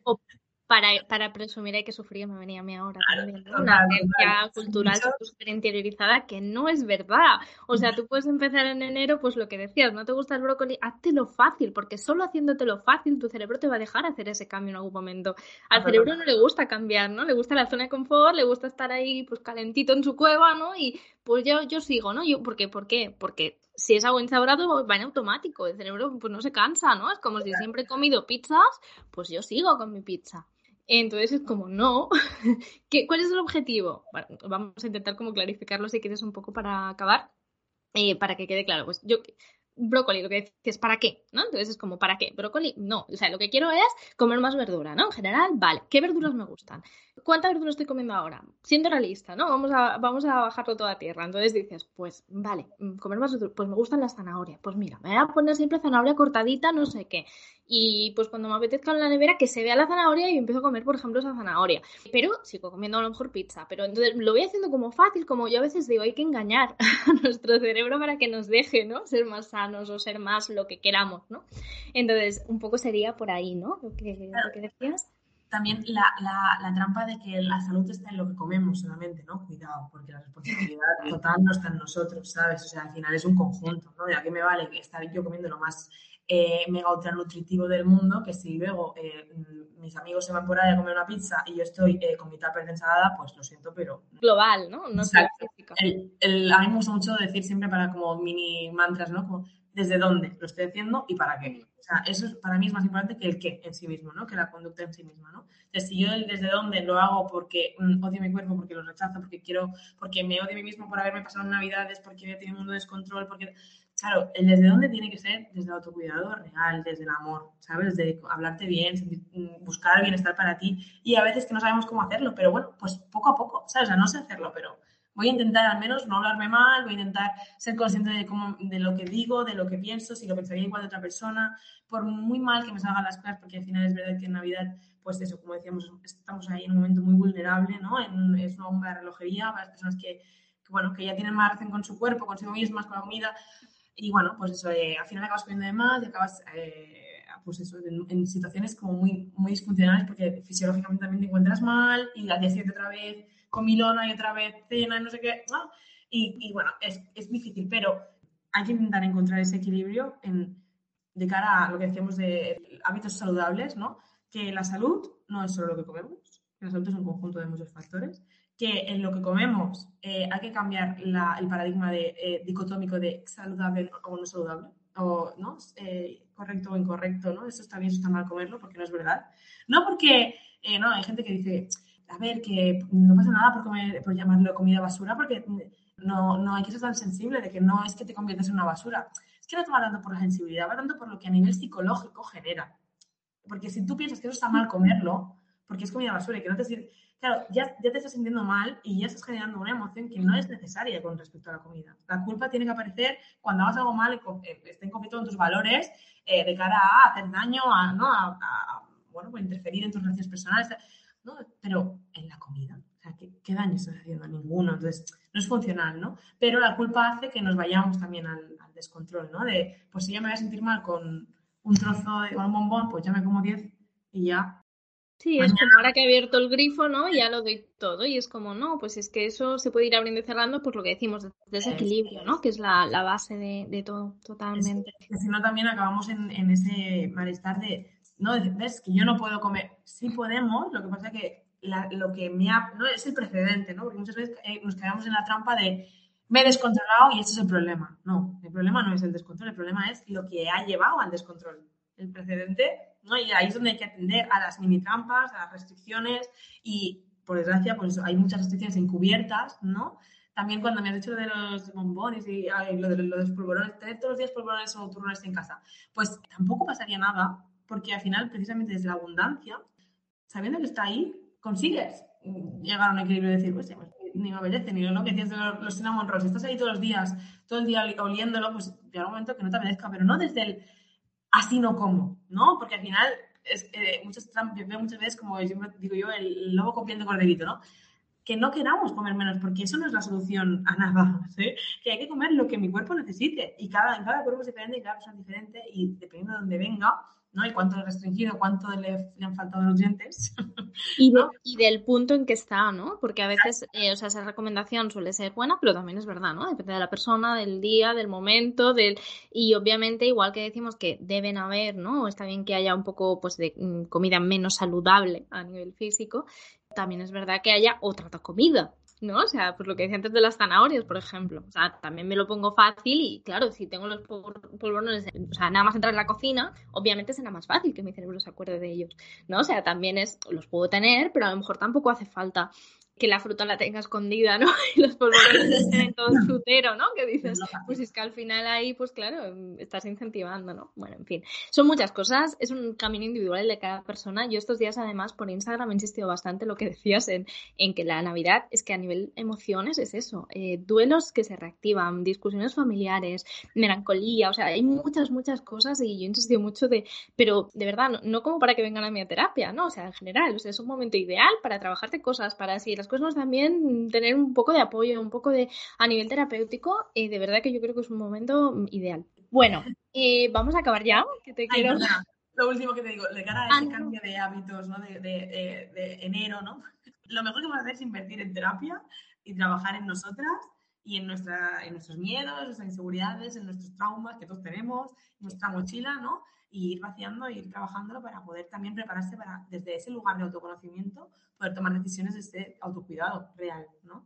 Para, presumir hay que sufrir, me venía a mí ahora también, Una creencia cultural súper interiorizada que no es verdad. O sea, tú puedes empezar en enero, pues lo que decías, no te gusta el brócoli, lo fácil, porque solo haciéndotelo fácil tu cerebro te va a dejar hacer ese cambio en algún momento. Al cerebro no le gusta cambiar, ¿no? Le gusta la zona de confort, le gusta estar ahí pues calentito en su cueva, ¿no? Y pues yo, yo sigo, ¿no? Yo, ¿por qué? ¿Por qué? Porque si es algo instaurado va en automático, el cerebro pues no se cansa, ¿no? Es como si siempre he comido pizzas, pues yo sigo con mi pizza. Entonces es como, no. [LAUGHS] ¿Qué, ¿Cuál es el objetivo? vamos a intentar como clarificarlo si quieres un poco para acabar, eh, para que quede claro. Pues yo, brócoli, lo que dices, ¿para qué? ¿No? Entonces es como, ¿para qué? Brócoli, no. O sea, lo que quiero es comer más verdura, ¿no? En general, vale. ¿Qué verduras me gustan? ¿Cuánta verdura estoy comiendo ahora? Siendo realista, ¿no? Vamos a, vamos a bajarlo toda a tierra. Entonces dices, pues vale, comer más verdura, pues me gustan las zanahorias. Pues mira, me voy a poner siempre zanahoria cortadita, no sé qué. Y pues cuando me apetezca en la nevera, que se vea la zanahoria y empiezo a comer, por ejemplo, esa zanahoria. Pero sigo comiendo a lo mejor pizza. Pero entonces lo voy haciendo como fácil, como yo a veces digo, hay que engañar [LAUGHS] a nuestro cerebro para que nos deje, ¿no? Ser más sanos o ser más lo que queramos, ¿no? Entonces, un poco sería por ahí, ¿no? Lo que, lo que decías también la, la, trampa de que la salud está en lo que comemos solamente, ¿no? Cuidado, porque la responsabilidad total no está en nosotros, ¿sabes? O sea, al final es un conjunto, ¿no? ¿De qué me vale estar yo comiendo lo más eh, mega ultra nutritivo del mundo? Que si luego eh, mis amigos se van por ahí a comer una pizza y yo estoy eh, con mi tupper de ensalada, pues lo siento, pero... Global, ¿no? No el, el, a mí me gusta mucho decir siempre para como mini mantras, ¿no? Como, ¿desde dónde lo estoy haciendo y para qué? Sea, eso es, para mí es más importante que el qué en sí mismo, ¿no? Que la conducta en sí misma, ¿no? Entonces, si yo desde dónde lo hago porque mm, odio mi cuerpo, porque lo rechazo, porque quiero, porque me odio a mí mismo por haberme pasado Navidades, porque voy a tener un mundo de descontrol, porque... Claro, el desde dónde tiene que ser desde el autocuidado real, desde el amor, ¿sabes? Desde hablarte bien, mm, buscar el bienestar para ti. Y a veces que no sabemos cómo hacerlo, pero bueno, pues poco a poco, ¿sabes? No sé hacerlo, pero voy a intentar al menos no hablarme mal, voy a intentar ser consciente de, cómo, de lo que digo, de lo que pienso, si lo pensaría igual de otra persona, por muy mal que me salgan las cosas, porque al final es verdad que en Navidad, pues eso, como decíamos, estamos ahí en un momento muy vulnerable, ¿no? Es una bomba de relojería para las personas que, bueno, que ya tienen más relación con su cuerpo, consigo mismas, con la comida, y bueno, pues eso, eh, al final acabas comiendo de más y acabas... Eh, pues eso, en, situaciones como muy, muy disfuncionales porque fisiológicamente también te encuentras mal y al día siguiente otra vez comilona y otra vez cena y no sé qué. Y, bueno, es, es, difícil, pero hay que intentar encontrar ese equilibrio en, de cara a lo que decíamos de hábitos saludables, ¿no? Que la salud no es solo lo que comemos, la salud es un conjunto de muchos factores, que en lo que comemos eh, hay que cambiar el paradigma de, eh, dicotómico de saludable o no saludable, o ¿no? Eh, correcto o incorrecto, ¿no? Eso está bien, eso está mal comerlo, porque no es verdad. No porque, no, hay gente que dice, a ver, que no pasa nada por, comer, por llamarlo comida basura, porque no, no hay que ser tan sensible de que no es que te conviertas en una basura. Es que no te va dando por la sensibilidad, va dando por lo que a nivel psicológico genera. Porque si tú piensas que eso está mal comerlo, porque es comida basura y que no te sirve, claro, ya, ya te estás sintiendo mal y ya estás generando una emoción que no es necesaria con respecto a la comida. La culpa tiene que aparecer cuando hagas algo mal eh, esté en conflicto con tus valores eh, de cara a hacer daño, a, ¿no? a, bueno, pues interferir en tus relaciones personales. Pero en la comida, o sea, ¿qué, daño estás haciendo? Ninguno. Entonces, no es funcional, ¿no? Pero la culpa hace que nos vayamos también al, descontrol, ¿no? De, pues si ya me voy a sentir mal con un trozo de un bombón, pues ya me como 10 y ya. Sí, es como ahora que he abierto el grifo, ¿no? Ya lo doy todo. Y es como, no, pues es que eso se puede ir abriendo y cerrando por lo que decimos, de desequilibrio, ¿no? Que es la, base de, todo, totalmente. si no, también acabamos en, en ese malestar de no, ves que yo no puedo comer. Sí podemos, lo que pasa es que lo que me ha, no es el precedente, ¿no? Porque muchas veces eh, nos quedamos en la trampa de me he descontrolado y este es el problema. No, el problema no es el descontrol, el problema es lo que ha llevado al descontrol. El precedente, ¿no? Y ahí es donde hay que atender a las mini trampas, a las restricciones y, por desgracia, pues hay muchas restricciones encubiertas, ¿no? También cuando me has dicho de los bombones y lo, de, los polvorones, tener todos los días polvorones o turrones en casa, pues tampoco pasaría nada porque al final, precisamente desde la abundancia, sabiendo que está ahí, consigues llegar a un equilibrio y decir, pues, ni me apetece, ni lo que decías de los, cinnamon rolls, estás ahí todos los días, todo el día oliéndolo, pues llega un momento que no te apetezca, pero no desde el así no como, ¿no? Porque al final, es, eh, muchas, veo muchas veces, como siempre digo yo, el lobo copiando corderito, ¿no? que no queramos comer menos, porque eso no es la solución a nada, ¿sí? Que hay que comer lo que mi cuerpo necesite. Y cada, cada cuerpo es diferente y cada persona es diferente y dependiendo de dónde venga, ¿no? Y cuánto le he restringido, cuánto le, han faltado nutrientes. Y, y, del punto en que está, ¿no? Porque a veces, eh, o sea, esa recomendación suele ser buena, pero también es verdad, ¿no? Depende de la persona, del día, del momento, del... Y obviamente, igual que decimos que deben haber, ¿no? Está bien que haya un poco, pues, de mm, comida menos saludable a nivel físico, también es verdad que haya otra comida, ¿no? O sea, pues lo que decía antes de las zanahorias, por ejemplo. O sea, también me lo pongo fácil y claro, si tengo los polvorones, o sea, nada más entrar en la cocina, obviamente será más fácil que mi cerebro se acuerde de ellos, ¿no? O sea, también es, los puedo tener, pero a lo mejor tampoco hace falta que la fruta la tenga escondida, ¿no? [LAUGHS] Y los polvorones [LAUGHS] estén todo frutero, ¿no? Que dices, pues es que al final ahí, pues claro, estás incentivando, ¿no? Bueno, en fin, son muchas cosas, es un camino individual de cada persona. Yo estos días además por Instagram he insistido bastante lo que [LAUGHS] decías en, en que la Navidad es que a nivel emociones es eso, eh, duelos que se reactivan, discusiones familiares, melancolía, o sea, hay muchas, muchas cosas y yo he insistido mucho de, pero de verdad, no, no como para que vengan a mi terapia, ¿no? O sea, en general, o sea, es un momento ideal para trabajarte cosas, para si las cosas también tener un poco de apoyo, un poco de a nivel terapéutico, y de verdad que yo creo que es un momento ideal. Bueno, eh, vamos a acabar ya, que te quiero... lo último que te digo, de cara a ese ah, cambio de hábitos, ¿no? De, de, de, enero, ¿no? [LAUGHS] Lo mejor que vamos a hacer es invertir en terapia y trabajar en nosotras y en, nuestra, en nuestros miedos, nuestras inseguridades, en nuestros traumas que todos tenemos, nuestra mochila, ¿no? Y ir vaciando, ir trabajándolo para poder también prepararse para, desde ese lugar de autoconocimiento, poder tomar decisiones de ese autocuidado real, ¿no?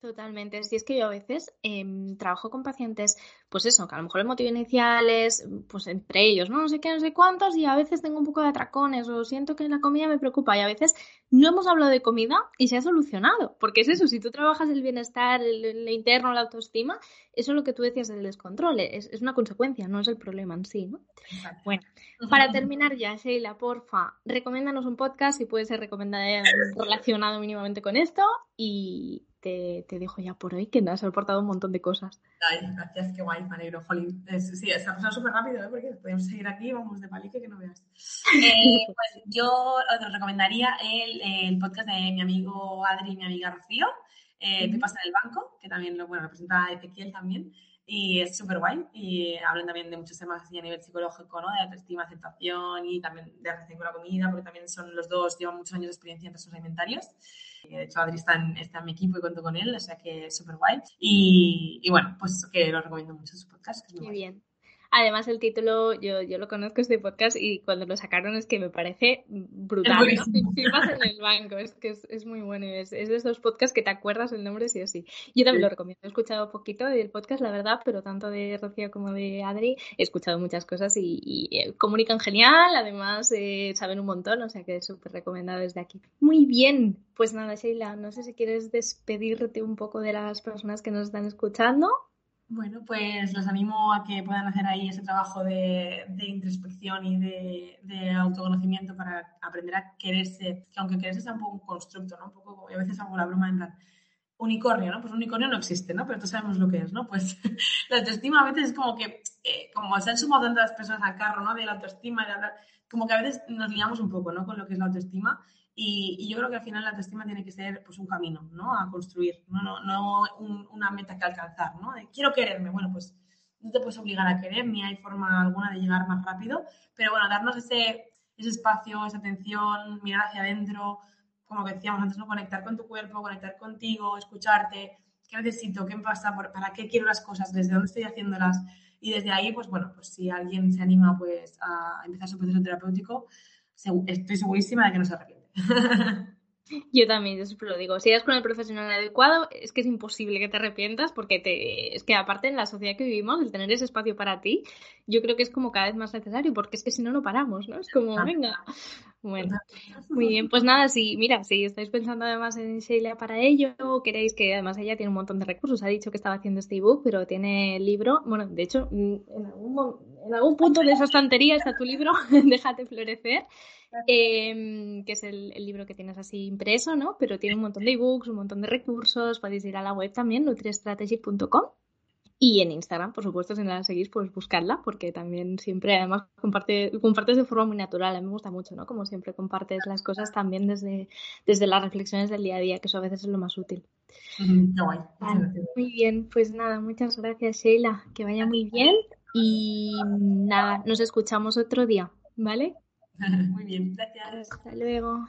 Totalmente. Si es que yo a veces em, trabajo con pacientes, pues eso, que a lo mejor el motivo inicial es, pues entre ellos, ¿no? No sé qué, no sé cuántos, y a veces tengo un poco de atracones o siento que la comida me preocupa y a veces no hemos hablado de comida y se ha solucionado. Porque es eso, si tú trabajas el bienestar, el, interno, la autoestima, eso es lo que tú decías del descontrol, es, es una consecuencia, no es el problema en sí, ¿no? Bueno, para terminar ya, Sheila, porfa, recomiéndanos un podcast si puede ser recomendado relacionado mínimamente con esto y, te, te, dejo ya por hoy, que nos has aportado un montón de cosas. Ay, gracias, qué guay, me alegro. Jolín. sí, está pasando súper rápido, ¿eh? porque podemos seguir aquí, vamos de palique que no veas. [LAUGHS] Eh, pues yo os recomendaría el, el, podcast de mi amigo Adri y mi amiga Rocío, eh, que pasa en el banco, que también lo, bueno, representa Ezequiel también. Y es súper guay. Y hablan también de muchos temas así a nivel psicológico, ¿no? De autoestima, aceptación y también de relación con la comida, porque también son los dos, llevan muchos años de experiencia en procesos alimentarios. De hecho, Adri está en, está en, mi equipo y cuento con él, o sea que es súper guay. Y, y, bueno, pues que lo recomiendo mucho su podcast. Que es muy, bien. Además, el título, yo, yo lo conozco este podcast y cuando lo sacaron es que me parece brutal. Es en el banco, es que es, es muy bueno. Es, es, de esos podcasts que te acuerdas el nombre sí o sí. Yo también lo recomiendo. He escuchado poquito del podcast, la verdad, pero tanto de Rocío como de Adri he escuchado muchas cosas y, y eh, comunican genial. Además, eh, saben un montón, o sea que es súper recomendado desde aquí. Muy bien. Pues nada, Sheila, no sé si quieres despedirte un poco de las personas que nos están escuchando. Bueno, pues los animo a que puedan hacer ahí ese trabajo de, introspección y de, autoconocimiento para aprender a quererse, que aunque quererse sea un poco un constructo, ¿no? Un poco, a veces hago la broma en plan, unicornio, ¿no? Pues unicornio no existe, ¿no? Pero todos sabemos lo que es, ¿no? Pues [LAUGHS] la autoestima a veces es como que, eh, como se han sumado tantas personas al carro, ¿no? De la autoestima, de hablar, como que a veces nos liamos un poco, ¿no? Con lo que es la autoestima y, yo creo que al final la autoestima tiene que ser pues, un camino ¿no? a construir, no, no, no una meta que alcanzar. ¿no? quiero quererme, bueno, pues no te puedes obligar a querer, ni hay forma alguna de llegar más rápido, pero bueno, darnos ese, ese espacio, esa atención, mirar hacia adentro, como que decíamos antes, ¿no? conectar con tu cuerpo, conectar contigo, escucharte, qué necesito, qué me pasa, para qué quiero las cosas, desde dónde estoy haciéndolas. Y desde ahí, pues bueno, pues si alguien se anima pues a empezar su proceso terapéutico, estoy segurísima de que no se arrepiente. [LAUGHS] Yo también, yo siempre lo digo. Si eres con el profesional adecuado, es que es imposible que te arrepientas porque te, es que aparte en la sociedad que vivimos, el tener ese espacio para ti, yo creo que es como cada vez más necesario porque es que si no, no paramos, ¿no? Es como, venga. Bueno, muy bien. Pues nada, si, mira, si estáis pensando además en Sheila para ello, o queréis que además ella tiene un montón de recursos, ha dicho que estaba haciendo este ebook, pero tiene el libro, bueno, de hecho, mm, en algún, en algún punto de esa estantería está tu libro, [LAUGHS] Déjate florecer. Em, que es el, libro que tienes así impreso, ¿no? Pero tiene un montón de ebooks, un montón de recursos, podéis ir a la web también, nutristrategy.com. Y en Instagram, por supuesto, si no la seguís, pues buscarla, porque también siempre, además, comparte, compartes de forma muy natural. A mí me gusta mucho, ¿no? Como siempre compartes las cosas también desde, desde las reflexiones del día a día, que eso a veces es lo más útil. muy bien, pues nada, muchas gracias, Sheila. Que vaya muy bien y nada, nos escuchamos otro día. ¿vale? [LAUGHS] Muy bien, gracias. Hasta luego.